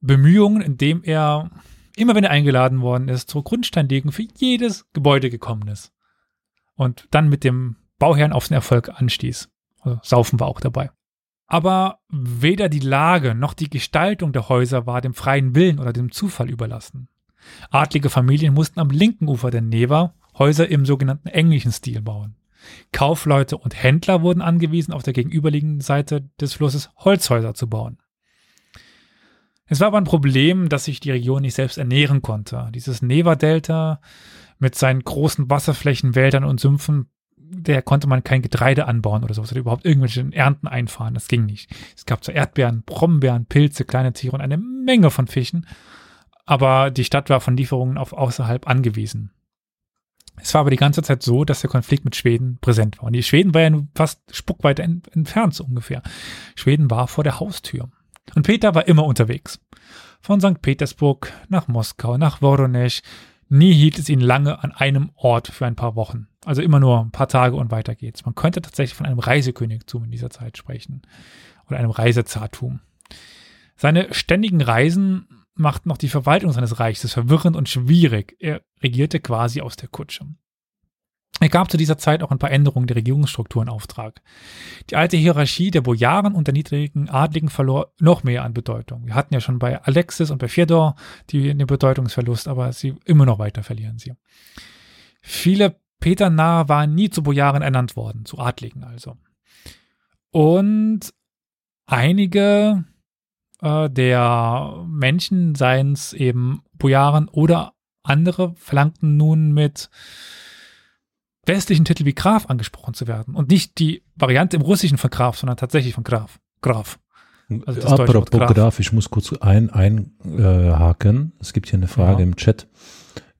Bemühungen, indem er immer wenn er eingeladen worden ist, zur Grundsteinlegung für jedes Gebäude gekommen ist. Und dann mit dem Bauherrn auf den Erfolg anstieß. Also Saufen war auch dabei. Aber weder die Lage noch die Gestaltung der Häuser war dem freien Willen oder dem Zufall überlassen. Adlige Familien mussten am linken Ufer der Neva Häuser im sogenannten englischen Stil bauen. Kaufleute und Händler wurden angewiesen, auf der gegenüberliegenden Seite des Flusses Holzhäuser zu bauen. Es war aber ein Problem, dass sich die Region nicht selbst ernähren konnte. Dieses Neva-Delta mit seinen großen Wasserflächen, Wäldern und Sümpfen, der konnte man kein Getreide anbauen oder sowas oder überhaupt irgendwelche Ernten einfahren. Das ging nicht. Es gab zwar Erdbeeren, Brombeeren, Pilze, kleine Tiere und eine Menge von Fischen, aber die Stadt war von Lieferungen auf außerhalb angewiesen. Es war aber die ganze Zeit so, dass der Konflikt mit Schweden präsent war. Und die Schweden war ja fast spuckweiter entfernt so ungefähr. Schweden war vor der Haustür. Und Peter war immer unterwegs. Von St. Petersburg nach Moskau, nach Voronezh. Nie hielt es ihn lange an einem Ort für ein paar Wochen. Also immer nur ein paar Tage und weiter geht's. Man könnte tatsächlich von einem Reisekönigtum in dieser Zeit sprechen. Oder einem Reisezartum. Seine ständigen Reisen machten noch die Verwaltung seines Reiches verwirrend und schwierig. Er regierte quasi aus der Kutsche. Er gab zu dieser Zeit auch ein paar Änderungen der Regierungsstruktur in Auftrag. Die alte Hierarchie der Bojaren und der niedrigen Adligen verlor noch mehr an Bedeutung. Wir hatten ja schon bei Alexis und bei Fedor die, den Bedeutungsverlust, aber sie immer noch weiter verlieren sie. Viele Peternahe waren nie zu Bojaren ernannt worden, zu Adligen also. Und einige äh, der Menschen, seien es eben Bojaren oder andere, verlangten nun mit westlichen Titel wie Graf angesprochen zu werden. Und nicht die Variante im Russischen von Graf, sondern tatsächlich von Graf. Graf. Also das Apropos Graf. Graf. ich muss kurz ein, einhaken. Äh, es gibt hier eine Frage ja. im Chat,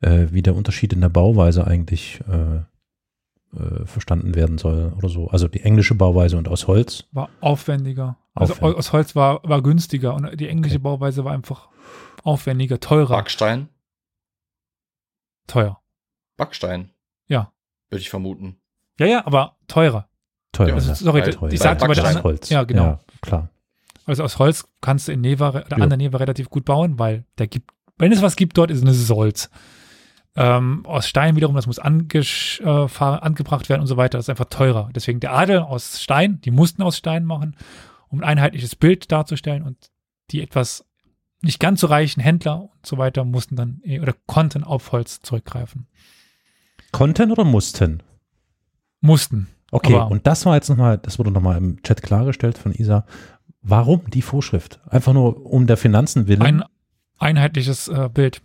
äh, wie der Unterschied in der Bauweise eigentlich äh, äh, verstanden werden soll oder so. Also die englische Bauweise und aus Holz. War aufwendiger. Also Aufwendig. aus Holz war, war günstiger und die englische okay. Bauweise war einfach aufwendiger, teurer. Backstein? Teuer. Backstein? Ja. Würde ich vermuten. Ja, ja, aber teurer. Teurer. Also, sorry, teuer. die sagt aber das Holz. Ja, genau. Ja, klar. Also aus Holz kannst du in Neva, oder ja. an der Neva relativ gut bauen, weil der gibt, wenn es was gibt dort, ist es Holz. Ähm, aus Stein wiederum, das muss äh, angebracht werden und so weiter, das ist einfach teurer. Deswegen der Adel aus Stein, die mussten aus Stein machen, um ein einheitliches Bild darzustellen und die etwas nicht ganz so reichen Händler und so weiter mussten dann eh, oder konnten auf Holz zurückgreifen. Konnten oder mussten? Mussten. Okay, und das war jetzt nochmal, das wurde nochmal im Chat klargestellt von Isa. Warum die Vorschrift? Einfach nur um der Finanzen willen? Ein einheitliches äh, Bild.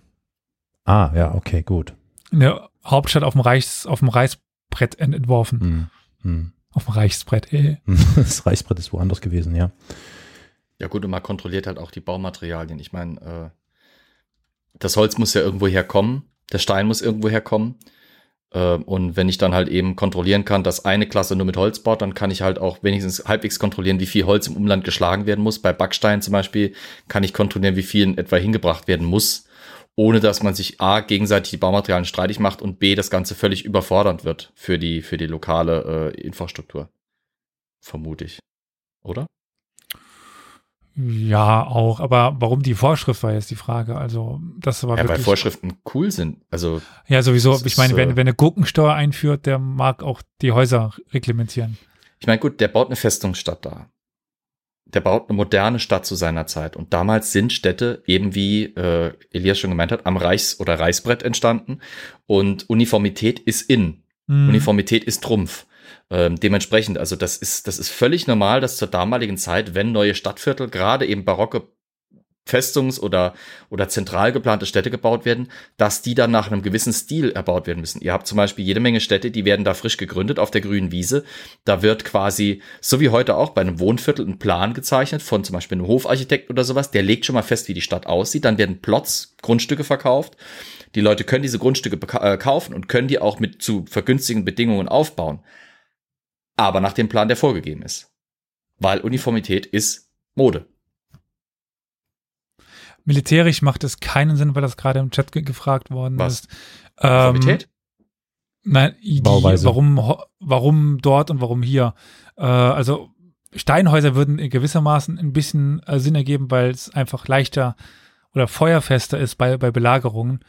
Ah, ja, okay, gut. Eine Hauptstadt auf dem, Reichs, auf dem Reichsbrett entworfen. Hm, hm. Auf dem Reichsbrett, eh. Das Reichsbrett ist woanders gewesen, ja. Ja, gut, und man kontrolliert halt auch die Baumaterialien. Ich meine, äh, das Holz muss ja irgendwo herkommen, der Stein muss irgendwo herkommen. Äh, und wenn ich dann halt eben kontrollieren kann, dass eine Klasse nur mit Holz baut, dann kann ich halt auch wenigstens halbwegs kontrollieren, wie viel Holz im Umland geschlagen werden muss. Bei Backstein zum Beispiel kann ich kontrollieren, wie viel in etwa hingebracht werden muss ohne dass man sich A, gegenseitig die Baumaterialien streitig macht und B, das Ganze völlig überfordernd wird für die, für die lokale äh, Infrastruktur. Vermute ich. Oder? Ja, auch, aber warum die Vorschrift war jetzt die Frage. Also, das war ja, wirklich. weil Vorschriften cool sind. Also. Ja, sowieso. Ich meine, wenn, äh, wenn eine Gurkensteuer einführt, der mag auch die Häuser reglementieren. Ich meine, gut, der baut eine Festungsstadt da der baut eine moderne Stadt zu seiner Zeit. Und damals sind Städte eben wie äh, Elias schon gemeint hat, am Reichs- oder Reißbrett entstanden. Und Uniformität ist in. Mhm. Uniformität ist Trumpf. Ähm, dementsprechend, also das ist, das ist völlig normal, dass zur damaligen Zeit, wenn neue Stadtviertel, gerade eben barocke Festungs- oder, oder zentral geplante Städte gebaut werden, dass die dann nach einem gewissen Stil erbaut werden müssen. Ihr habt zum Beispiel jede Menge Städte, die werden da frisch gegründet auf der grünen Wiese. Da wird quasi, so wie heute auch bei einem Wohnviertel, ein Plan gezeichnet von zum Beispiel einem Hofarchitekt oder sowas. Der legt schon mal fest, wie die Stadt aussieht. Dann werden Plots, Grundstücke verkauft. Die Leute können diese Grundstücke äh, kaufen und können die auch mit zu vergünstigen Bedingungen aufbauen. Aber nach dem Plan, der vorgegeben ist. Weil Uniformität ist Mode. Militärisch macht es keinen Sinn, weil das gerade im Chat ge gefragt worden Was? ist. Ähm, nein, die, Bauweise. warum, warum dort und warum hier? Äh, also Steinhäuser würden gewissermaßen ein bisschen äh, Sinn ergeben, weil es einfach leichter oder feuerfester ist bei, bei Belagerungen.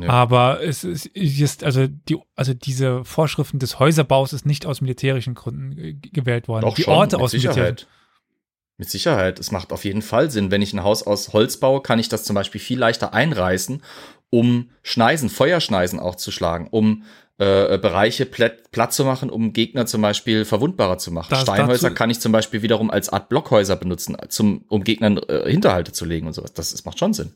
Ja. Aber es ist, ist also die also diese Vorschriften des Häuserbaus ist nicht aus militärischen Gründen gewählt worden. Doch die schon, Orte aus Sicherheit. Mit Sicherheit. Es macht auf jeden Fall Sinn. Wenn ich ein Haus aus Holz baue, kann ich das zum Beispiel viel leichter einreißen, um Schneisen, Feuerschneisen auch zu schlagen, um äh, Bereiche platt, platt zu machen, um Gegner zum Beispiel verwundbarer zu machen. Das- Steinhäuser dazu- kann ich zum Beispiel wiederum als Art Blockhäuser benutzen, zum, um Gegnern äh, Hinterhalte zu legen und sowas. Das, das macht schon Sinn.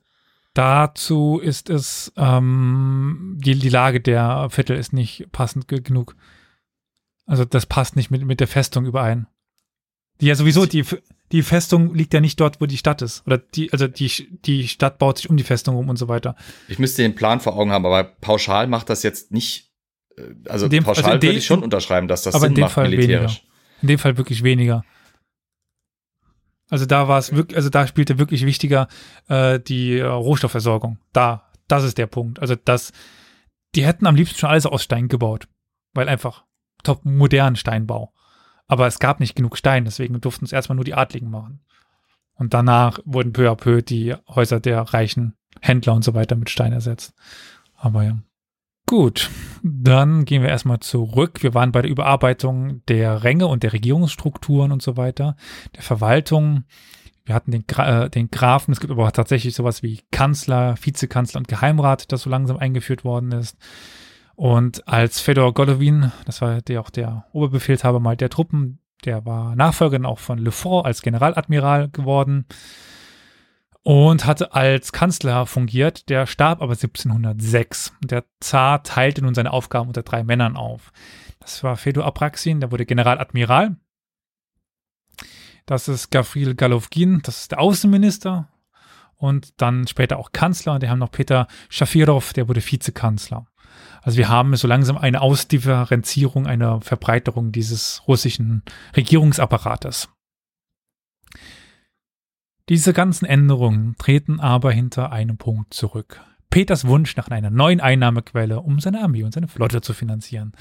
Dazu ist es, ähm, die, die Lage der Viertel ist nicht passend ge- genug. Also das passt nicht mit, mit der Festung überein. Die ja sowieso, die, die Festung liegt ja nicht dort, wo die Stadt ist. Oder die, also die, die Stadt baut sich um die Festung rum und so weiter. Ich müsste den Plan vor Augen haben, aber pauschal macht das jetzt nicht. äh, Also In dem- pauschal also in würde ich schon unterschreiben, dass das aber in Sinn dem macht Fall militärisch. In dem Fall wirklich weniger. Also da war es wirklich, also da spielte wirklich wichtiger äh, die äh, Rohstoffversorgung. Da, das ist der Punkt. Also das, die hätten am liebsten schon alles aus Stein gebaut, weil einfach top modernen Steinbau. Aber es gab nicht genug Stein, deswegen durften es erstmal nur die Adligen machen. Und danach wurden peu à peu die Häuser der reichen Händler und so weiter mit Stein ersetzt. Aber ja. Gut, dann gehen wir erstmal zurück. Wir waren bei der Überarbeitung der Ränge und der Regierungsstrukturen und so weiter, der Verwaltung. Wir hatten den, Gra äh, den Grafen, es gibt aber auch tatsächlich sowas wie Kanzler, Vizekanzler und Geheimrat, das so langsam eingeführt worden ist. Und als Fedor Golovin, das war der auch der Oberbefehlshaber mal der Truppen, der war Nachfolger auch von Lefort als Generaladmiral geworden und hatte als Kanzler fungiert. Der starb aber 1706. Der Zar teilte nun seine Aufgaben unter drei Männern auf. Das war Fedor Apraxin, der wurde Generaladmiral. Das ist Gavril Galovgin, das ist der Außenminister. Und dann später auch Kanzler. Wir haben noch Peter Schafirov, der wurde Vizekanzler. Also wir haben so langsam eine Ausdifferenzierung, eine Verbreiterung dieses russischen Regierungsapparates. Diese ganzen Änderungen treten aber hinter einem Punkt zurück. Peters Wunsch nach einer neuen Einnahmequelle, um seine Armee und seine Flotte zu finanzieren.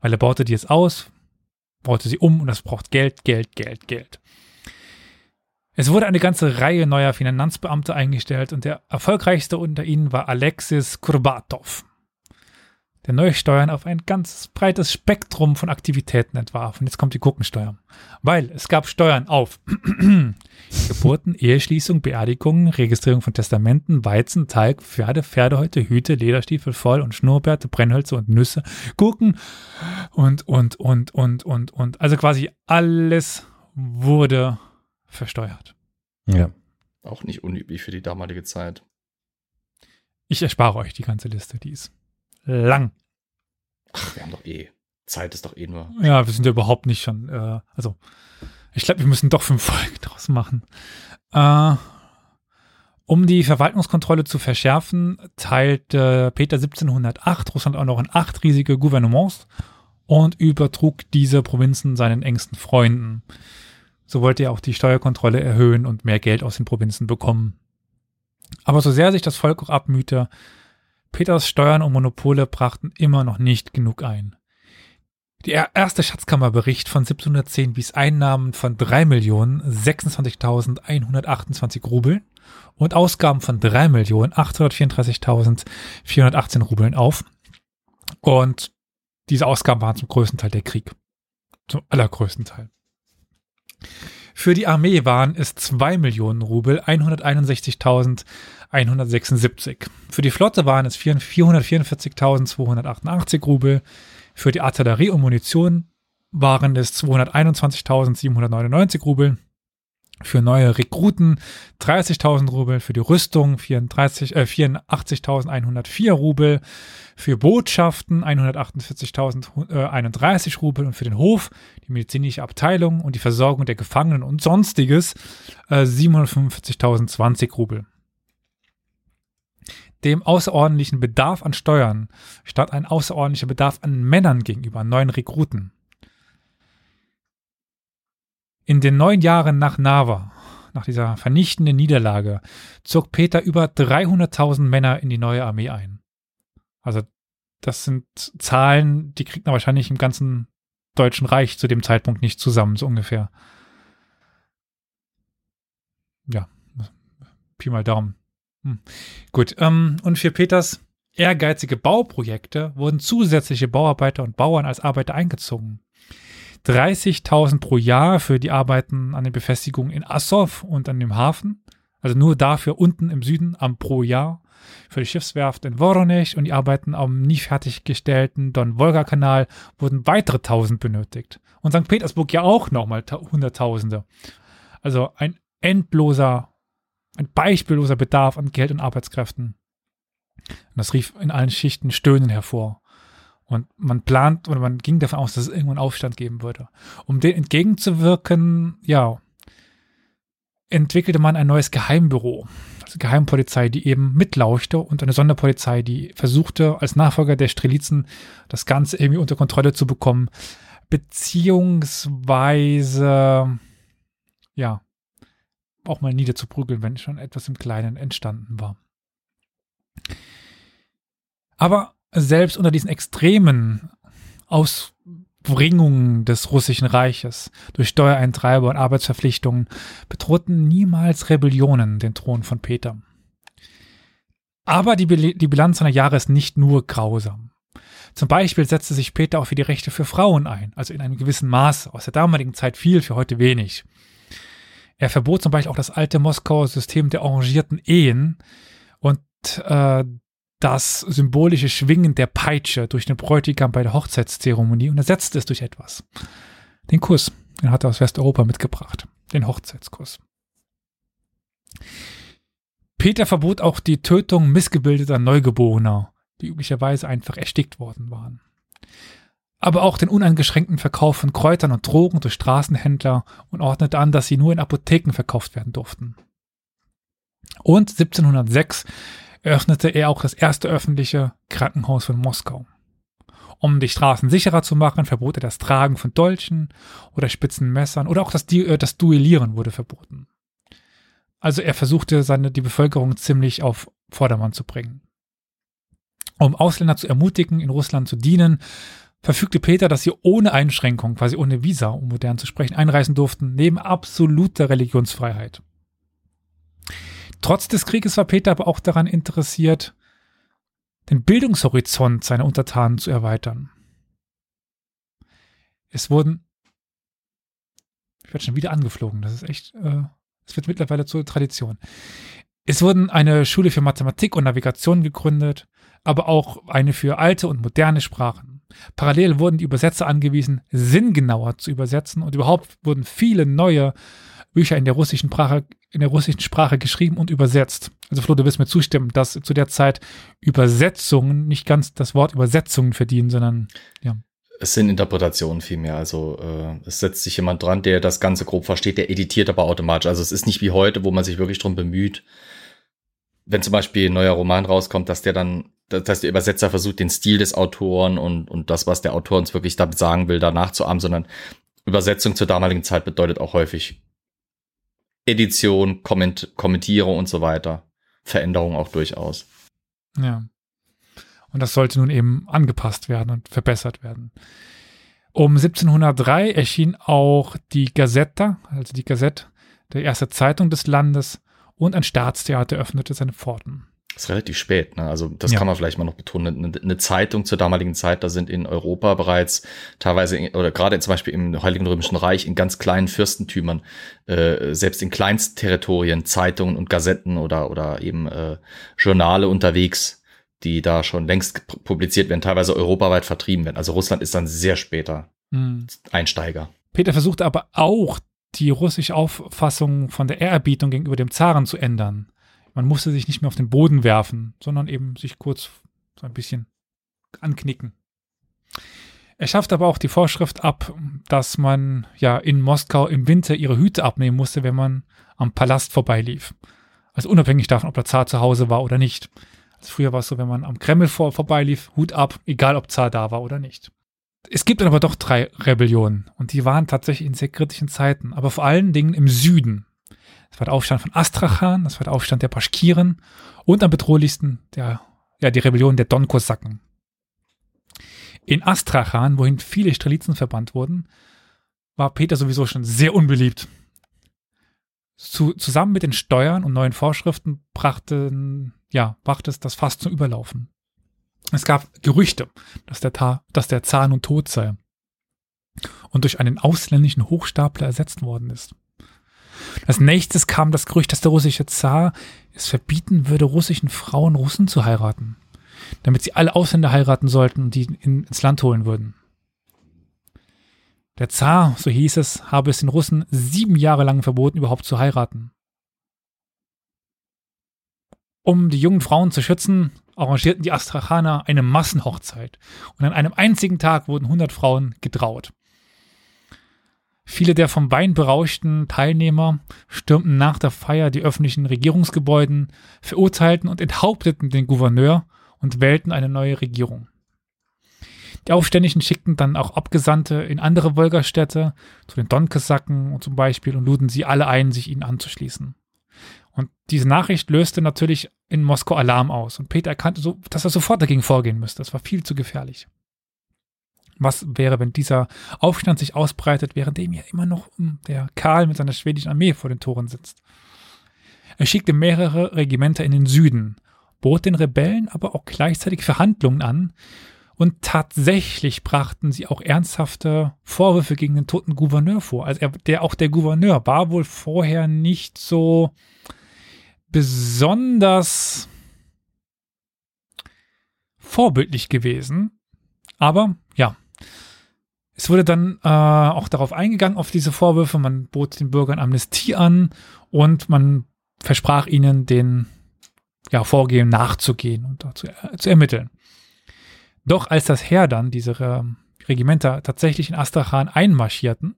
Weil er baute die jetzt aus, baute sie um und das braucht Geld, Geld, Geld, Geld. Es wurde eine ganze Reihe neuer Finanzbeamte eingestellt und der erfolgreichste unter ihnen war Alexis Kurbatov, der neue Steuern auf ein ganz breites Spektrum von Aktivitäten entwarf. Und jetzt kommt die Gurkensteuer. Weil es gab Steuern auf Geburten, Eheschließung, Beerdigungen, Registrierung von Testamenten, Weizen, Talg, Pferde, Pferdehäute, Hüte, Lederstiefel, Voll- und Schnurrbärte, Brennhölzer und Nüsse, Gurken und, und, und, und, und, und. Also quasi alles wurde versteuert. Ja. Auch nicht unüblich für die damalige Zeit. Ich erspare euch die ganze Liste, die ist lang. Ach, wir haben doch eh. Zeit ist doch eh nur. Ja, wir sind ja überhaupt nicht schon, äh, also ich glaube, wir müssen doch fünf Folgen draus machen. Äh, um die Verwaltungskontrolle zu verschärfen, teilte Peter 1708 Russland auch noch in acht riesige Gouvernements und übertrug diese Provinzen seinen engsten Freunden. So wollte er auch die Steuerkontrolle erhöhen und mehr Geld aus den Provinzen bekommen. Aber so sehr sich das Volk auch abmühte, Peters Steuern und Monopole brachten immer noch nicht genug ein. Der erste Schatzkammerbericht von 1710 wies Einnahmen von 3.026.128 Rubeln und Ausgaben von 3.834.418 Rubeln auf. Und diese Ausgaben waren zum größten Teil der Krieg. Zum allergrößten Teil. Für die Armee waren es 2 Millionen Rubel, 161.176. Für die Flotte waren es 444.288 Rubel. Für die Artillerie und Munition waren es 221.799 Rubel. Für neue Rekruten 30.000 Rubel. Für die Rüstung 34, äh, 84.104 Rubel. Für Botschaften 148.031 Rubel. Und für den Hof, die medizinische Abteilung und die Versorgung der Gefangenen und Sonstiges äh, 745.020 Rubel. Dem außerordentlichen Bedarf an Steuern stand ein außerordentlicher Bedarf an Männern gegenüber neuen Rekruten. In den neun Jahren nach Nava, nach dieser vernichtenden Niederlage, zog Peter über 300.000 Männer in die neue Armee ein. Also das sind Zahlen, die kriegt man wahrscheinlich im ganzen Deutschen Reich zu dem Zeitpunkt nicht zusammen, so ungefähr. Ja, Pi mal Daumen. Hm. Gut, ähm, und für Peters ehrgeizige Bauprojekte wurden zusätzliche Bauarbeiter und Bauern als Arbeiter eingezogen. 30.000 pro Jahr für die Arbeiten an den Befestigungen in Assow und an dem Hafen. Also nur dafür unten im Süden am pro Jahr. Für die Schiffswerft in Voronezh und die Arbeiten am nie fertiggestellten Don-Wolga-Kanal wurden weitere 1000 benötigt. Und St. Petersburg ja auch nochmal Hunderttausende. Also ein endloser, ein beispielloser Bedarf an Geld und Arbeitskräften. Und das rief in allen Schichten Stöhnen hervor. Und man plant oder man ging davon aus, dass es irgendwann Aufstand geben würde. Um dem entgegenzuwirken, ja, entwickelte man ein neues Geheimbüro, also Geheimpolizei, die eben mitlauschte und eine Sonderpolizei, die versuchte, als Nachfolger der Strelitzen das Ganze irgendwie unter Kontrolle zu bekommen, beziehungsweise, ja, auch mal niederzuprügeln, wenn schon etwas im Kleinen entstanden war. Aber selbst unter diesen extremen Ausbringungen des russischen Reiches durch Steuereintreiber und Arbeitsverpflichtungen bedrohten niemals Rebellionen den Thron von Peter. Aber die, die Bilanz seiner Jahre ist nicht nur grausam. Zum Beispiel setzte sich Peter auch für die Rechte für Frauen ein, also in einem gewissen Maß, aus der damaligen Zeit viel, für heute wenig. Er verbot zum Beispiel auch das alte Moskauer System der arrangierten Ehen und äh, das symbolische Schwingen der Peitsche durch den Bräutigam bei der Hochzeitszeremonie und ersetzte es durch etwas. Den Kuss, den hat er aus Westeuropa mitgebracht. Den Hochzeitskuss. Peter verbot auch die Tötung missgebildeter Neugeborener, die üblicherweise einfach erstickt worden waren. Aber auch den uneingeschränkten Verkauf von Kräutern und Drogen durch Straßenhändler und ordnete an, dass sie nur in Apotheken verkauft werden durften. Und 1706 eröffnete er auch das erste öffentliche Krankenhaus von Moskau. Um die Straßen sicherer zu machen, verbot er das Tragen von Dolchen oder spitzen Messern oder auch das, äh, das Duellieren wurde verboten. Also er versuchte seine, die Bevölkerung ziemlich auf Vordermann zu bringen. Um Ausländer zu ermutigen, in Russland zu dienen, verfügte Peter, dass sie ohne Einschränkung, quasi ohne Visa, um modern zu sprechen, einreisen durften, neben absoluter Religionsfreiheit. Trotz des Krieges war Peter aber auch daran interessiert, den Bildungshorizont seiner Untertanen zu erweitern. Es wurden, ich werde schon wieder angeflogen, das ist echt, äh, es wird mittlerweile zur Tradition. Es wurden eine Schule für Mathematik und Navigation gegründet, aber auch eine für alte und moderne Sprachen. Parallel wurden die Übersetzer angewiesen, sinngenauer zu übersetzen und überhaupt wurden viele neue Bücher in der russischen Sprache, in der russischen Sprache geschrieben und übersetzt. Also Flo, du wirst mir zustimmen, dass zu der Zeit Übersetzungen nicht ganz das Wort Übersetzungen verdienen, sondern ja. Es sind Interpretationen vielmehr. Also äh, es setzt sich jemand dran, der das Ganze grob versteht, der editiert aber automatisch. Also es ist nicht wie heute, wo man sich wirklich drum bemüht, wenn zum Beispiel ein neuer Roman rauskommt, dass der dann, dass der Übersetzer versucht, den Stil des Autoren und, und das, was der Autor uns wirklich damit sagen will, da nachzuahmen, sondern Übersetzung zur damaligen Zeit bedeutet auch häufig Edition, Komment Kommentiere und so weiter. Veränderungen auch durchaus. Ja. Und das sollte nun eben angepasst werden und verbessert werden. Um 1703 erschien auch die Gazetta, also die Gazette, der erste Zeitung des Landes, und ein Staatstheater öffnete seine Pforten. Das ist relativ spät, ne? Also das ja. kann man vielleicht mal noch betonen. Eine, Zeitung zur damaligen Zeit, da sind in Europa bereits teilweise in, oder gerade zum Beispiel im Heiligen Römischen Reich in ganz kleinen Fürstentümern, äh, selbst in Kleinstterritorien Zeitungen und Gazetten oder oder eben äh, Journale unterwegs, die da schon längst publiziert werden, teilweise europaweit vertrieben werden. Also Russland ist dann sehr später hm. Einsteiger. Peter versuchte aber auch die russische Auffassung von der Ehrerbietung gegenüber dem Zaren zu ändern. Man musste sich nicht mehr auf den Boden werfen, sondern eben sich kurz so ein bisschen anknicken. Er schafft aber auch die Vorschrift ab, dass man ja in Moskau im Winter ihre Hüte abnehmen musste, wenn man am Palast vorbeilief. Also unabhängig davon, ob der Zar zu Hause war oder nicht. Also früher war es so, wenn man am Kreml vor, vorbeilief, Hut ab, egal ob Zar da war oder nicht. Es gibt dann aber doch drei Rebellionen und die waren tatsächlich in sehr kritischen Zeiten, aber vor allen Dingen im Süden. Das war der Aufstand von Astrachan, das war der Aufstand der Baschkiren und am bedrohlichsten der, ja, die Rebellion der Donkosaken. In Astrachan, wohin viele Strelitzen verbannt wurden, war Peter sowieso schon sehr unbeliebt. Zu, zusammen mit den Steuern und neuen Vorschriften brachte, ja, brachte es das fast zum Überlaufen. Es gab Gerüchte, dass der, Ta dass der Zar nun tot sei. und durch einen ausländischen Hochstapler ersetzt worden ist. Als nächstes kam das Gerücht, dass der russische Zar es verbieten würde, russischen Frauen Russen zu heiraten, damit sie alle Ausländer heiraten sollten und die in, ins Land holen würden. Der Zar, so hieß es, habe es den Russen sieben Jahre lang verboten, überhaupt zu heiraten. Um die jungen Frauen zu schützen, arrangierten die Astrachaner eine Massenhochzeit und an einem einzigen Tag wurden 100 Frauen getraut. Viele der vom Wein berauschten Teilnehmer stürmten nach der Feier die öffentlichen Regierungsgebäuden, verurteilten und enthaupteten den Gouverneur und wählten eine neue Regierung. Die Aufständischen schickten dann auch Abgesandte in andere Wolgastädte, zu den Donkosaken zum Beispiel, und luden sie alle ein, sich ihnen anzuschließen. Und diese Nachricht löste natürlich in Moskau Alarm aus. Und Peter erkannte, so, dass er sofort dagegen vorgehen müsste. Das war viel zu gefährlich. Was wäre, wenn dieser Aufstand sich ausbreitet, währenddem ja immer noch hm, der Karl mit seiner schwedischen Armee vor den Toren sitzt? Er schickte mehrere Regimenter in den Süden, bot den Rebellen aber auch gleichzeitig Verhandlungen an, und tatsächlich brachten sie auch ernsthafte Vorwürfe gegen den toten Gouverneur vor. Also er, der auch der Gouverneur war wohl vorher nicht so besonders vorbildlich gewesen. Aber ja, es wurde dann äh, auch darauf eingegangen, auf diese Vorwürfe. Man bot den Bürgern Amnestie an und man versprach ihnen, den ja, Vorgehen nachzugehen und zu, äh, zu ermitteln. Doch als das Heer dann, diese äh, Regimenter, tatsächlich in Astrachan einmarschierten,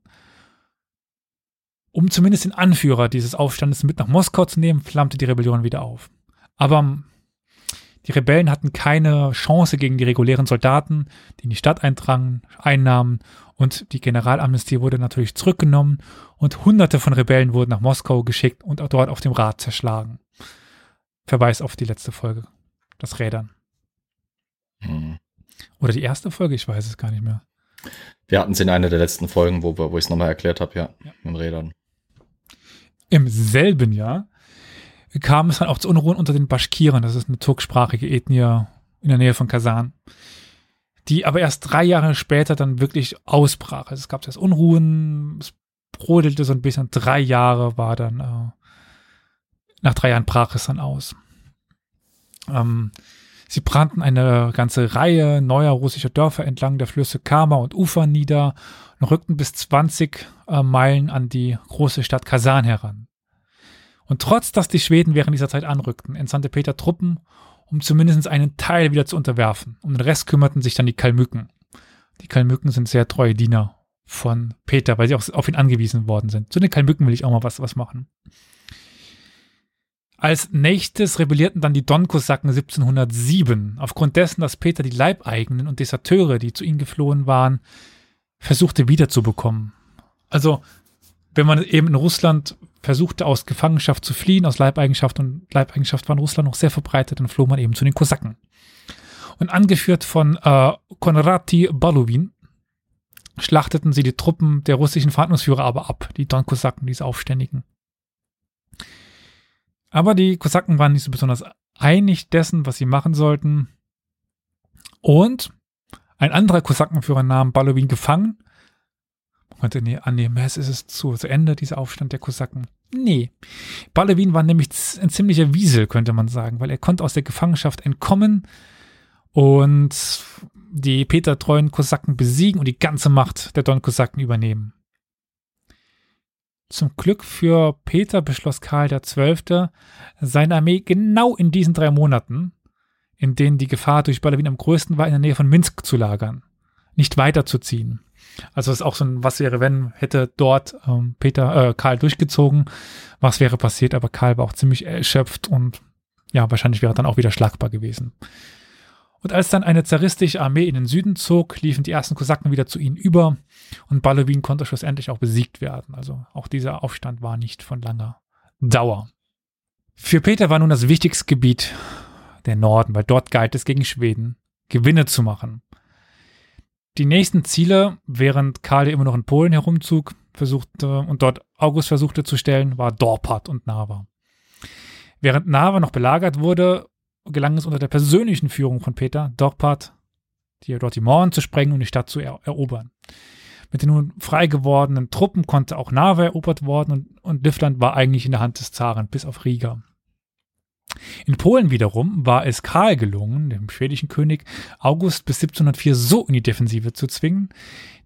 um zumindest den Anführer dieses Aufstandes mit nach Moskau zu nehmen, flammte die Rebellion wieder auf. Aber die Rebellen hatten keine Chance gegen die regulären Soldaten, die in die Stadt eindrangen, einnahmen und die Generalamnestie wurde natürlich zurückgenommen und hunderte von Rebellen wurden nach Moskau geschickt und dort auf dem Rad zerschlagen. Verweis auf die letzte Folge, das Rädern. Hm. Oder die erste Folge, ich weiß es gar nicht mehr. Wir hatten es in einer der letzten Folgen, wo, wo ich es nochmal erklärt habe, ja, ja, mit Rädern. Im selben Jahr kam es dann auch zu Unruhen unter den Baschkiren. Das ist eine turksprachige Ethnie in der Nähe von Kasan. Die aber erst drei Jahre später dann wirklich ausbrach. Also es gab erst Unruhen, es brodelte so ein bisschen. Drei Jahre war dann, äh, nach drei Jahren brach es dann aus. Ähm, sie brannten eine ganze Reihe neuer russischer Dörfer entlang der Flüsse Kama und Ufer nieder und rückten bis 20 äh, Meilen an die große Stadt Kasan heran. Und trotz, dass die Schweden während dieser Zeit anrückten, entsandte Peter Truppen, um zumindest einen Teil wieder zu unterwerfen. Um den Rest kümmerten sich dann die Kalmücken. Die Kalmücken sind sehr treue Diener von Peter, weil sie auch auf ihn angewiesen worden sind. Zu den Kalmücken will ich auch mal was, was machen. Als nächstes rebellierten dann die Don-Kosaken 1707. Aufgrund dessen, dass Peter die Leibeigenen und Deserteure, die zu ihnen geflohen waren, versuchte wiederzubekommen. Also, wenn man eben in Russland versuchte aus Gefangenschaft zu fliehen, aus Leibeigenschaft und Leibeigenschaft war in Russland noch sehr verbreitet, dann floh man eben zu den Kosaken. Und angeführt von äh, Konrati Balowin schlachteten sie die Truppen der russischen Verhandlungsführer aber ab, die Don-Kosaken, diese Aufständigen. Aber die Kosaken waren nicht so besonders einig dessen, was sie machen sollten. Und ein anderer Kosakenführer nahm Balowin gefangen konnte nee, annehmen, es ist zu, zu Ende, dieser Aufstand der Kosaken. Nee. Balewin war nämlich ein ziemlicher Wiesel, könnte man sagen, weil er konnte aus der Gefangenschaft entkommen und die Peter-treuen Kosaken besiegen und die ganze Macht der Don-Kosaken übernehmen. Zum Glück für Peter beschloss Karl XII., seine Armee genau in diesen drei Monaten, in denen die Gefahr durch Balewin am größten war, in der Nähe von Minsk zu lagern, nicht weiterzuziehen. Also es ist auch so ein, was wäre, wenn hätte dort ähm, Peter, äh, Karl durchgezogen, was wäre passiert, aber Karl war auch ziemlich erschöpft und ja, wahrscheinlich wäre er dann auch wieder schlagbar gewesen. Und als dann eine zaristische Armee in den Süden zog, liefen die ersten Kosaken wieder zu ihnen über und Balowin konnte schlussendlich auch besiegt werden. Also auch dieser Aufstand war nicht von langer Dauer. Für Peter war nun das wichtigste Gebiet der Norden, weil dort galt es gegen Schweden Gewinne zu machen. Die nächsten Ziele, während Karl immer noch in Polen herumzog, versuchte und dort August versuchte zu stellen, war Dorpat und Nava. Während Nava noch belagert wurde, gelang es unter der persönlichen Führung von Peter, Dorpat, die dort die Mauern zu sprengen und die Stadt zu er erobern. Mit den nun frei gewordenen Truppen konnte auch Narva erobert worden und, und Livland war eigentlich in der Hand des Zaren, bis auf Riga. In Polen wiederum war es Karl gelungen, dem schwedischen König August bis 1704 so in die Defensive zu zwingen,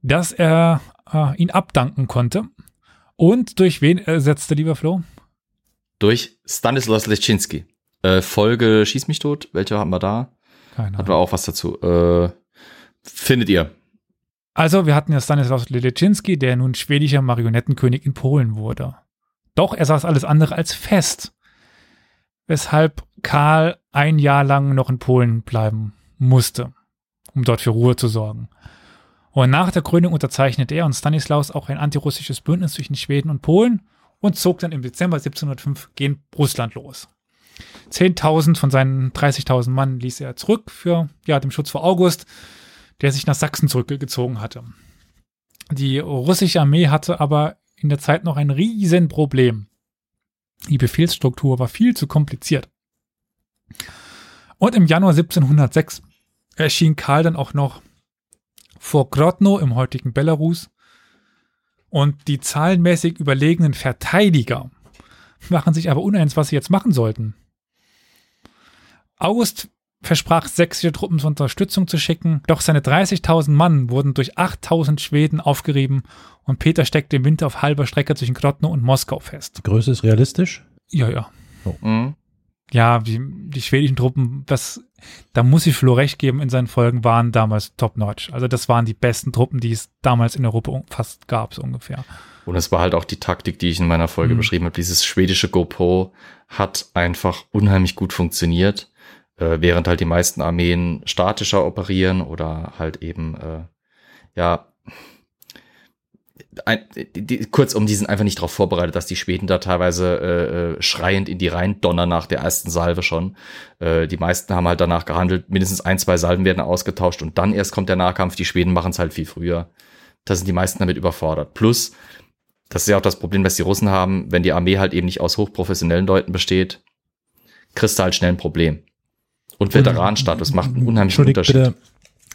dass er äh, ihn abdanken konnte. Und durch wen ersetzte, lieber Flo? Durch Stanislaus Leszczynski. Äh, Folge Schieß mich tot. Welche haben wir da? Keine Hatten wir auch was dazu. Äh, findet ihr. Also, wir hatten ja Stanislaus Leszczynski, der nun schwedischer Marionettenkönig in Polen wurde. Doch er saß alles andere als fest, weshalb Karl ein Jahr lang noch in Polen bleiben musste, um dort für Ruhe zu sorgen. Und nach der Krönung unterzeichnete er und Stanislaus auch ein antirussisches Bündnis zwischen Schweden und Polen und zog dann im Dezember 1705 gegen Russland los. 10.000 von seinen 30.000 Mann ließ er zurück für ja, den Schutz vor August, der sich nach Sachsen zurückgezogen hatte. Die russische Armee hatte aber in der Zeit noch ein Riesenproblem. Die Befehlsstruktur war viel zu kompliziert. Und im Januar 1706 erschien Karl dann auch noch vor Grodno im heutigen Belarus. Und die zahlenmäßig überlegenen Verteidiger machen sich aber uneins, was sie jetzt machen sollten. August versprach sächsische Truppen zur Unterstützung zu schicken, doch seine 30.000 Mann wurden durch 8.000 Schweden aufgerieben und Peter steckte im Winter auf halber Strecke zwischen Grodno und Moskau fest. Größe ist realistisch? Ja, ja. Mhm. Ja, die, die schwedischen Truppen, das, da muss ich Flo recht geben, in seinen Folgen waren damals top-notch. Also das waren die besten Truppen, die es damals in Europa fast gab, so ungefähr. Und es war halt auch die Taktik, die ich in meiner Folge Mhm. beschrieben habe. Dieses schwedische GoPro hat einfach unheimlich gut funktioniert, äh, während halt die meisten Armeen statischer operieren oder halt eben, äh, ja, ein, die, kurzum, die sind einfach nicht darauf vorbereitet, dass die Schweden da teilweise äh, äh, schreiend in die Reihen donnern nach der ersten Salve schon. Äh, die meisten haben halt danach gehandelt, mindestens ein, zwei Salven werden ausgetauscht und dann erst kommt der Nahkampf. Die Schweden machen es halt viel früher. Da sind die meisten damit überfordert. Plus, das ist ja auch das Problem, das die Russen haben, wenn die Armee halt eben nicht aus hochprofessionellen Leuten besteht, kriegst du halt schnell ein Problem. Und Veteranenstatus macht einen unheimlichen Unterschied. bitte,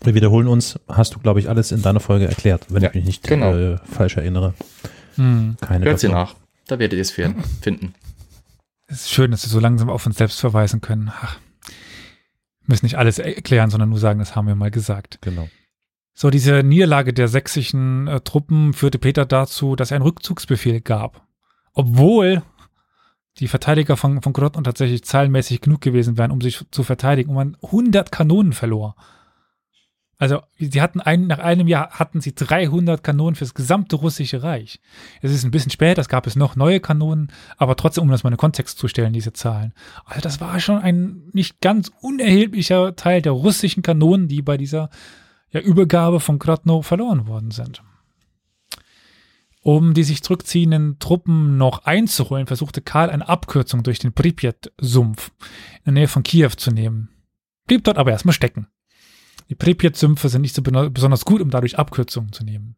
wir wiederholen uns. Hast du, glaube ich, alles in deiner Folge erklärt, wenn Ja, ich mich nicht genau. äh, falsch erinnere. Hm. Keine Hört sie Doppelung. nach. Da werdet ihr es fin- finden. Es ist schön, dass wir so langsam auf uns selbst verweisen können. Ach, müssen nicht alles erklären, sondern nur sagen, das haben wir mal gesagt. Genau. So, diese Niederlage der sächsischen äh, Truppen führte Peter dazu, dass er einen Rückzugsbefehl gab. Obwohl die Verteidiger von, von Grodno tatsächlich zahlenmäßig genug gewesen wären, um sich zu verteidigen, und man 100 Kanonen verlor. Also, sie hatten ein, nach einem Jahr hatten sie 300 Kanonen fürs gesamte russische Reich. Es ist ein bisschen spät, es gab es noch neue Kanonen, aber trotzdem, um das mal in den Kontext zu stellen, diese Zahlen. Also, das war schon ein nicht ganz unerheblicher Teil der russischen Kanonen, die bei dieser ja, Übergabe von Grodno verloren worden sind. Um die sich zurückziehenden Truppen noch einzuholen, versuchte Karl eine Abkürzung durch den Pripyat-Sumpf in der Nähe von Kiew zu nehmen. Blieb dort aber erstmal stecken. Die Pripyat-Sümpfe sind nicht so besonders gut, um dadurch Abkürzungen zu nehmen.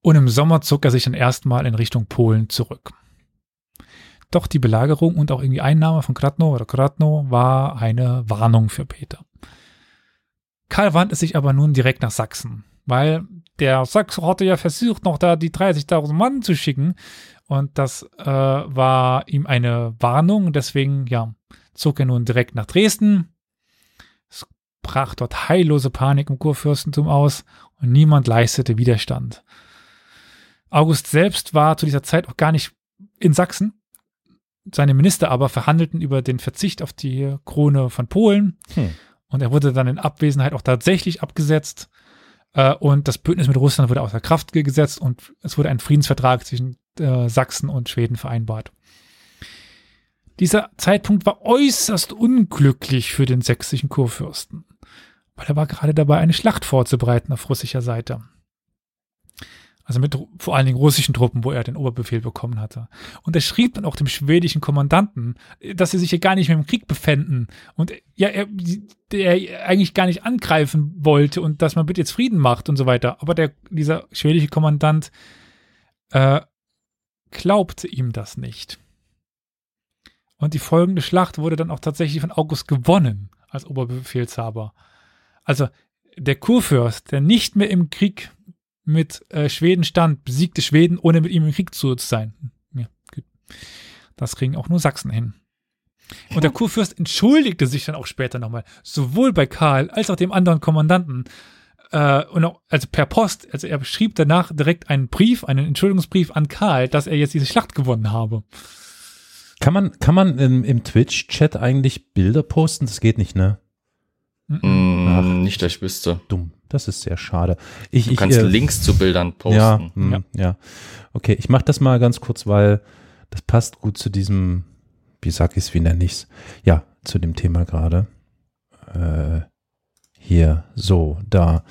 Und im Sommer zog er sich dann erstmal in Richtung Polen zurück. Doch die Belagerung und auch irgendwie Einnahme von Kratno oder Kratno war eine Warnung für Peter. Karl wandte sich aber nun direkt nach Sachsen, weil der Sachse hatte ja versucht, noch da die 30.000 Mann zu schicken und das äh, war ihm eine Warnung. Deswegen, ja, zog er nun direkt nach Dresden. Es brach dort heillose Panik im Kurfürstentum aus und niemand leistete Widerstand. August selbst war zu dieser Zeit auch gar nicht in Sachsen. Seine Minister aber verhandelten über den Verzicht auf die Krone von Polen. Hm. Und er wurde dann in Abwesenheit auch tatsächlich abgesetzt. Äh, und das Bündnis mit Russland wurde außer Kraft gesetzt und es wurde ein Friedensvertrag zwischen äh, Sachsen und Schweden vereinbart. Dieser Zeitpunkt war äußerst unglücklich für den sächsischen Kurfürsten, weil er war gerade dabei, eine Schlacht vorzubereiten auf russischer Seite. Also mit vor allen Dingen russischen Truppen, wo er den Oberbefehl bekommen hatte. Und er schrieb dann auch dem schwedischen Kommandanten, äh, dass sie sich ja gar nicht mehr im Krieg befänden und ja, er, der eigentlich gar nicht angreifen wollte und dass man bitte jetzt Frieden macht und so weiter. Aber der, dieser schwedische Kommandant äh, glaubte ihm das nicht. Und die folgende Schlacht wurde dann auch tatsächlich von August gewonnen als Oberbefehlshaber. Also der Kurfürst, der nicht mehr im Krieg mit äh, Schweden stand, besiegte Schweden, ohne mit ihm im Krieg zu sein. Ja, gut. Das kriegen auch nur Sachsen hin. Und der Kurfürst entschuldigte sich dann auch später nochmal, sowohl bei Karl als auch dem anderen Kommandanten. Äh, und auch, also per Post, also er schrieb danach direkt einen Brief, einen Entschuldigungsbrief an Karl, dass er jetzt diese Schlacht gewonnen habe. Kann man, kann man im, im Twitch-Chat eigentlich Bilder posten? Das geht nicht, ne? Mm, nicht, dass ich wüsste. Dumm. Das ist sehr schade. Ich, Du ich, kannst äh, Links zu Bildern posten. Ja, hm, Ja. ja. Okay, ich mache das mal ganz kurz, weil das passt gut zu diesem, wie sag ich's, wie nenne ich's? Ja, zu dem Thema gerade. Äh, hier, so, da.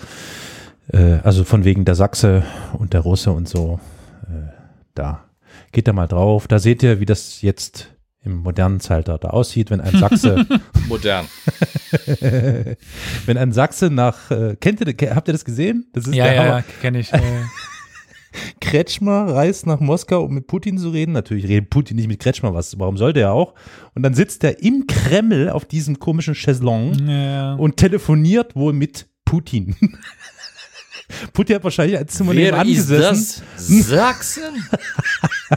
Äh, also von wegen der Sachse und der Russe und so. Äh, da. Geht da mal drauf. Da seht ihr, wie das jetzt im modernen Zeitalter da aussieht, wenn ein Sachse Modern. wenn ein Sachse nach, äh, kennt ihr, habt ihr das gesehen? Das ist Ja, der ja, Hammer. ja, kenne ich. Äh, Kretschmer reist nach Moskau, um mit Putin zu reden. Natürlich redet Putin nicht mit Kretschmer was. Warum sollte er auch? Und dann sitzt er im Kreml auf diesem komischen Chaiselong ja. und telefoniert wohl mit Putin. Putin hat wahrscheinlich als Zimmer Wer nebenan ist gesessen. das? Sachsen?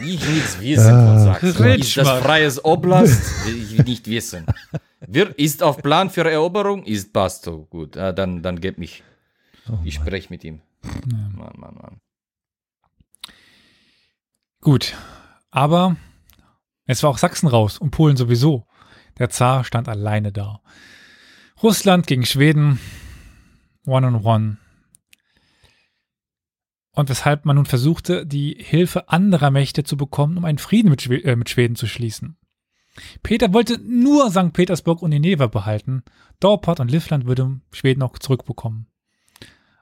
Ich nichts wissen von Sachsen. Ist Kretschmer. das freies Oblast? Will ich nicht wissen. Wer ist auf Plan für Eroberung? Ist Basto. Gut, ah, dann, dann gib mich. Ich spreche mit ihm. Mann, Mann, Mann. Gut. Aber es war auch Sachsen raus und Polen sowieso. Der Zar stand alleine da. Russland gegen Schweden. One on one. Und weshalb man nun versuchte, die Hilfe anderer Mächte zu bekommen, um einen Frieden mit, Schwe äh, mit Schweden zu schließen. Peter wollte nur St. Petersburg und Nineveh behalten. Dorpat und Livland würde Schweden auch zurückbekommen.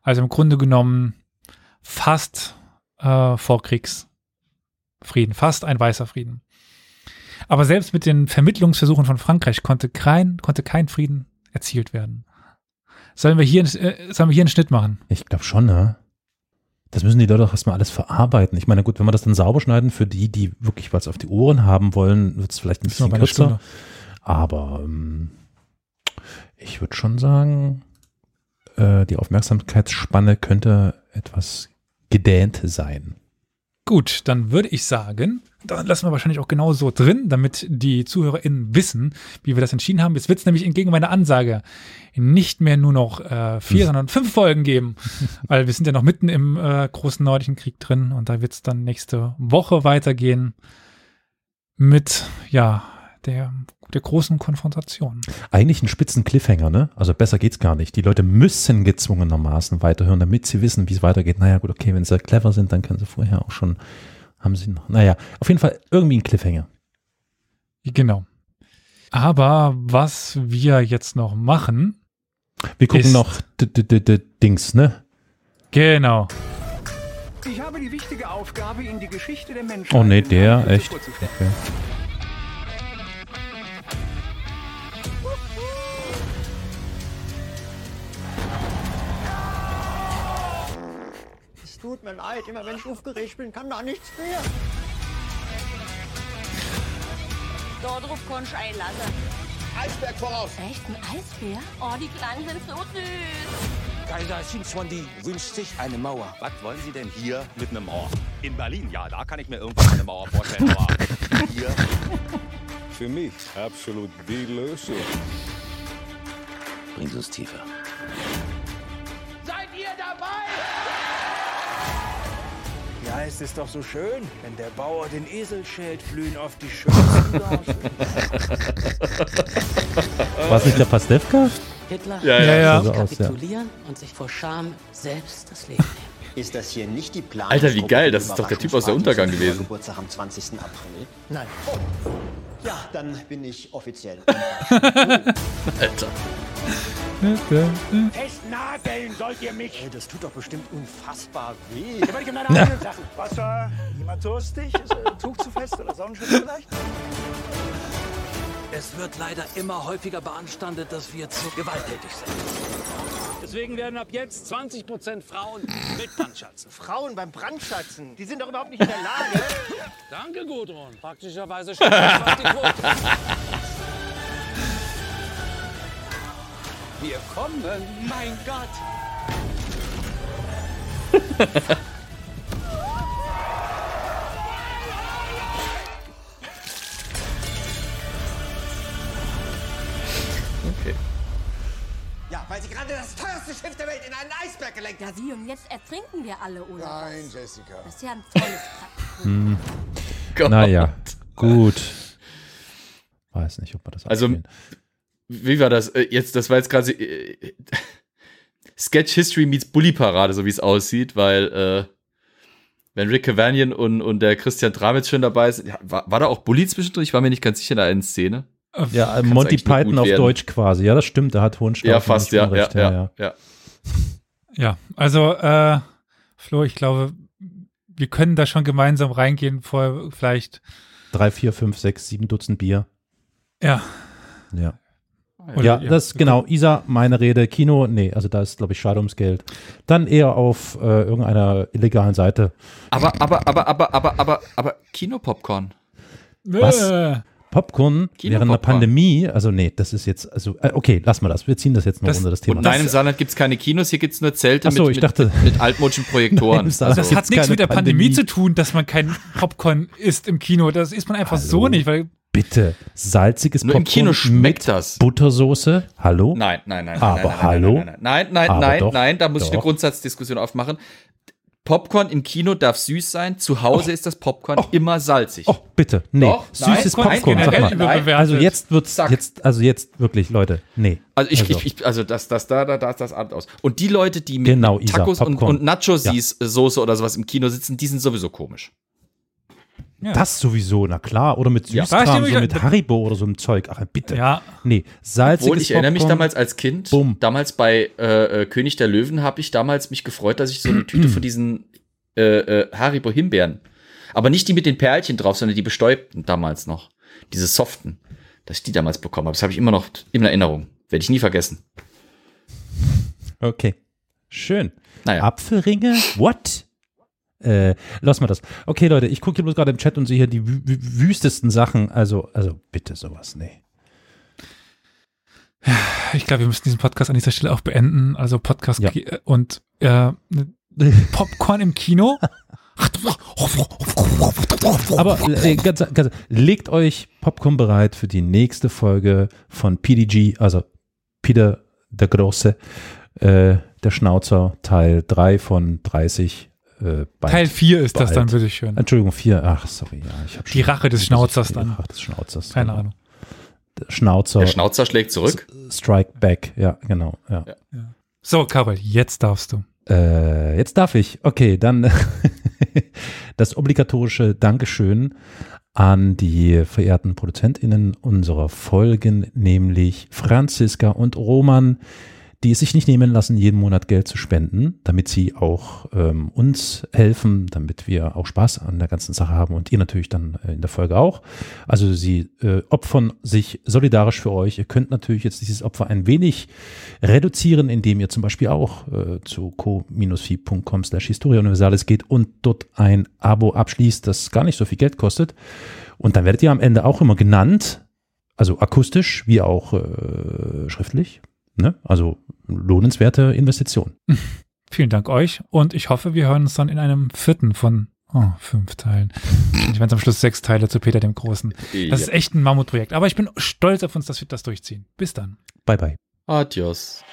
Also im Grunde genommen fast äh, Vorkriegsfrieden, fast ein weißer Frieden. Aber selbst mit den Vermittlungsversuchen von Frankreich konnte kein, konnte kein Frieden erzielt werden. Sollen wir hier, äh, sollen wir hier einen Schnitt machen? Ich glaube schon, ne? Das müssen die Leute auch erstmal alles verarbeiten. Ich meine, gut, wenn wir das dann sauber schneiden, für die, die wirklich was auf die Ohren haben wollen, wird es vielleicht ein bisschen kürzer. Aber ähm, ich würde schon sagen, äh, die Aufmerksamkeitsspanne könnte etwas gedähnt sein. Gut, dann würde ich sagen, dann lassen wir wahrscheinlich auch genau so drin, damit die ZuhörerInnen wissen, wie wir das entschieden haben. Jetzt wird es nämlich entgegen meiner Ansage nicht mehr nur noch äh, vier, sondern fünf Folgen geben, weil wir sind ja noch mitten im äh, großen Nordischen Krieg drin und da wird es dann nächste Woche weitergehen mit, ja, der, der großen Konfrontation. Eigentlich ein spitzen Cliffhanger, ne? Also besser geht's gar nicht. Die Leute müssen gezwungenermaßen weiterhören, damit sie wissen, wie es weitergeht. Naja, gut, okay, wenn sie clever sind, dann können sie vorher auch schon, haben sie noch. Naja, auf jeden Fall irgendwie ein Cliffhanger. Genau. Aber was wir jetzt noch machen, Wir gucken Ist- noch d -d -d -d Dings, ne? genau, Ich habe die wichtige Aufgabe, Ihnen die Geschichte der Menschheit Oh in der, echt. Okay. Tut mir leid, immer wenn ich aufgeregt bin, kann da nichts mehr. Dort kannst du einlassen. Eisberg voraus. Echt, ein Eisbär? Oh, die Kleinen sind so süß. Kaiser Xinhuangdi wünscht sich eine Mauer. Was wollen Sie denn hier mit einer Mauer? In Berlin, ja, da kann ich mir irgendwann eine Mauer vorstellen, aber hier Für mich absolut die Lösung. Bringt uns tiefer. Ja, es ist doch so schön, wenn der Bauer den Esel schält, blühen oft die schönsten. War es nicht der Pastewka? Hitler Ja, ja, ja. Also ja. kapitulieren und sich vor Scham selbst das Leben nehmen. Ist das hier nicht die Plan? Alter, wie geil, das ist doch der Typ aus der Untergang gewesen. Geburtstag am 20. April. Nein. Ja, dann bin ich offiziell. Alter. Festnageln sollt ihr mich. Ey, das tut doch bestimmt unfassbar weh. Da werde ich um deine eigenen Sachen. Wasser, jemand durstig? Ist ein Tuch zu fest oder Sonnenschutz vielleicht? Es wird leider immer häufiger beanstandet, dass wir zu gewalttätig sind. Deswegen werden ab jetzt 20% Frauen mit Brandschatzen. Frauen beim Brandschatzen, die sind doch überhaupt nicht in der Lage. Danke, Gudrun. Praktischerweise fast die Quote. Wir kommen, mein Gott. weil sie gerade das teuerste Schiff der Welt in einen Eisberg gelenkt Ja, wie und jetzt ertrinken wir alle, oder? Nein, Jessica. Das ist ja ein Praktikum. Gott. Naja, gut. Weiß nicht, ob wir das Also, abspielen. Wie war das? Äh, Jetzt, das war jetzt quasi äh, Sketch History meets Bully Parade, so wie es aussieht, weil äh, wenn Rick Cavanian und, und der Christian Dramitz schon dabei sind, ja, war, war da auch Bully zwischendurch? Ich war mir nicht ganz sicher in der einen Szene. Ja, äh, kann's Monty Python auf werden. Deutsch quasi. Ja, das stimmt, da hat Hohenstaufen Ja, fast, ja, Unrecht, ja, ja, ja. Ja, also äh, Flo, ich glaube, wir können da schon gemeinsam reingehen, vor vielleicht, Drei, vier, fünf, sechs, sieben Dutzend Bier. ja. Ja. Oder- ja, das genau. Isa, meine Rede, Kino, nee, also da ist, glaube ich, schade ums Geld. Dann eher auf äh, irgendeiner illegalen Seite. Aber, aber, aber, aber, aber, aber, aber Kinopopcorn. Was? Popcorn Kino während einer Popcorn. Pandemie, also nee, das ist jetzt, also äh, okay, lass mal das. Wir ziehen das jetzt noch Das- unter das Thema. Und in deinem Saarland gibt's keine Kinos, hier gibt's nur Zelte so, mit, ich dachte- mit, mit altmodischen Projektoren. Nein, im Saarland das hat nichts mit der Pandemie, Pandemie. zu tun, dass man kein Popcorn isst im Kino. Das isst man einfach so Hallo? nicht, weil Bitte, salziges Nur im Popcorn Kino schmeckt mit das. Buttersoße. Hallo? Nein, nein, nein. Aber nein, nein, hallo? Nein, nein, nein, nein, Aber nein, doch, nein, da muss ich eine doch. Grundsatzdiskussion aufmachen. Popcorn im Kino darf süß sein, zu Hause ist das Popcorn immer salzig. Oh, bitte, nee. Doch, Süßes nein, Popcorn, nein, nein. Also jetzt wird's, Zack. jetzt, also jetzt wirklich, Leute, nee. Also ich, Also. ich, ich also das, das, da, da, da ist das Abend aus. Und die Leute, die mit Genau, mit Isa, Tacos und, und Nacho-Soße oder sowas im Kino sitzen, die sind sowieso komisch. Ja. Das sowieso, na klar. Oder mit Ja. Süßkram, ich- so mit Haribo oder so einem Zeug. Ach, bitte. ja, Nee, salziges Obwohl, ich erinnere mich Popcorn. damals als Kind, Bumm. damals bei äh, äh, König der Löwen habe ich damals mich gefreut, dass ich so eine Tüte von diesen äh, äh, Haribo Himbeeren, aber nicht die mit den Perlchen drauf, sondern die bestäubten damals noch, diese soften, dass ich die damals bekommen habe. Das habe ich immer noch in Erinnerung. Werde ich nie vergessen. Okay. Schön. Naja. Apfelringe? What? Äh, lass mal das. Okay, Leute, ich gucke hier bloß gerade im Chat und sehe hier die wü wü wüstesten Sachen. Also, also bitte sowas, nee. ich glaube, wir müssen diesen Podcast an dieser Stelle auch beenden. Also Podcast Ja. äh, und äh, Popcorn im Kino. Aber äh, ganz, ganz, legt euch Popcorn bereit für die nächste Folge von PDG, also Peter der Große, äh, der Schnauzer, Teil 3 von 30. Äh, bald. Teil 4 ist das bald. dann, bitte schön. Entschuldigung, 4. Ach, sorry. Ja, ich hab Die Rache des Schnauzers dann. Die Rache des Schnauzers. Keine genau. Ahnung. Der Schnauzer. Der Schnauzer schlägt zurück. Strike Back, ja, genau. Ja. So, Karol, jetzt darfst du. Äh, jetzt darf ich. Okay, dann das obligatorische Dankeschön an die verehrten ProduzentInnen unserer Folgen, nämlich Franziska und Roman, die es sich nicht nehmen lassen, jeden Monat Geld zu spenden, damit sie auch ähm, uns helfen, damit wir auch Spaß an der ganzen Sache haben und ihr natürlich dann äh, in der Folge auch. Also sie äh, opfern sich solidarisch für euch. Ihr könnt natürlich jetzt dieses Opfer ein wenig reduzieren, indem ihr zum Beispiel auch äh, zu co-fi.com slash Historia Universalis geht und dort ein Abo abschließt, das gar nicht so viel Geld kostet. Und dann werdet ihr am Ende auch immer genannt, also akustisch wie auch äh, schriftlich. Ne? Also lohnenswerte Investition. Vielen Dank euch und ich hoffe, wir hören uns dann in einem vierten von oh, fünf Teilen. Ich meine am Schluss sechs Teile zu Peter dem Großen. Das Ja. ist echt ein Mammutprojekt, aber ich bin stolz auf uns, dass wir das durchziehen. Bis dann. Bye bye. Adios.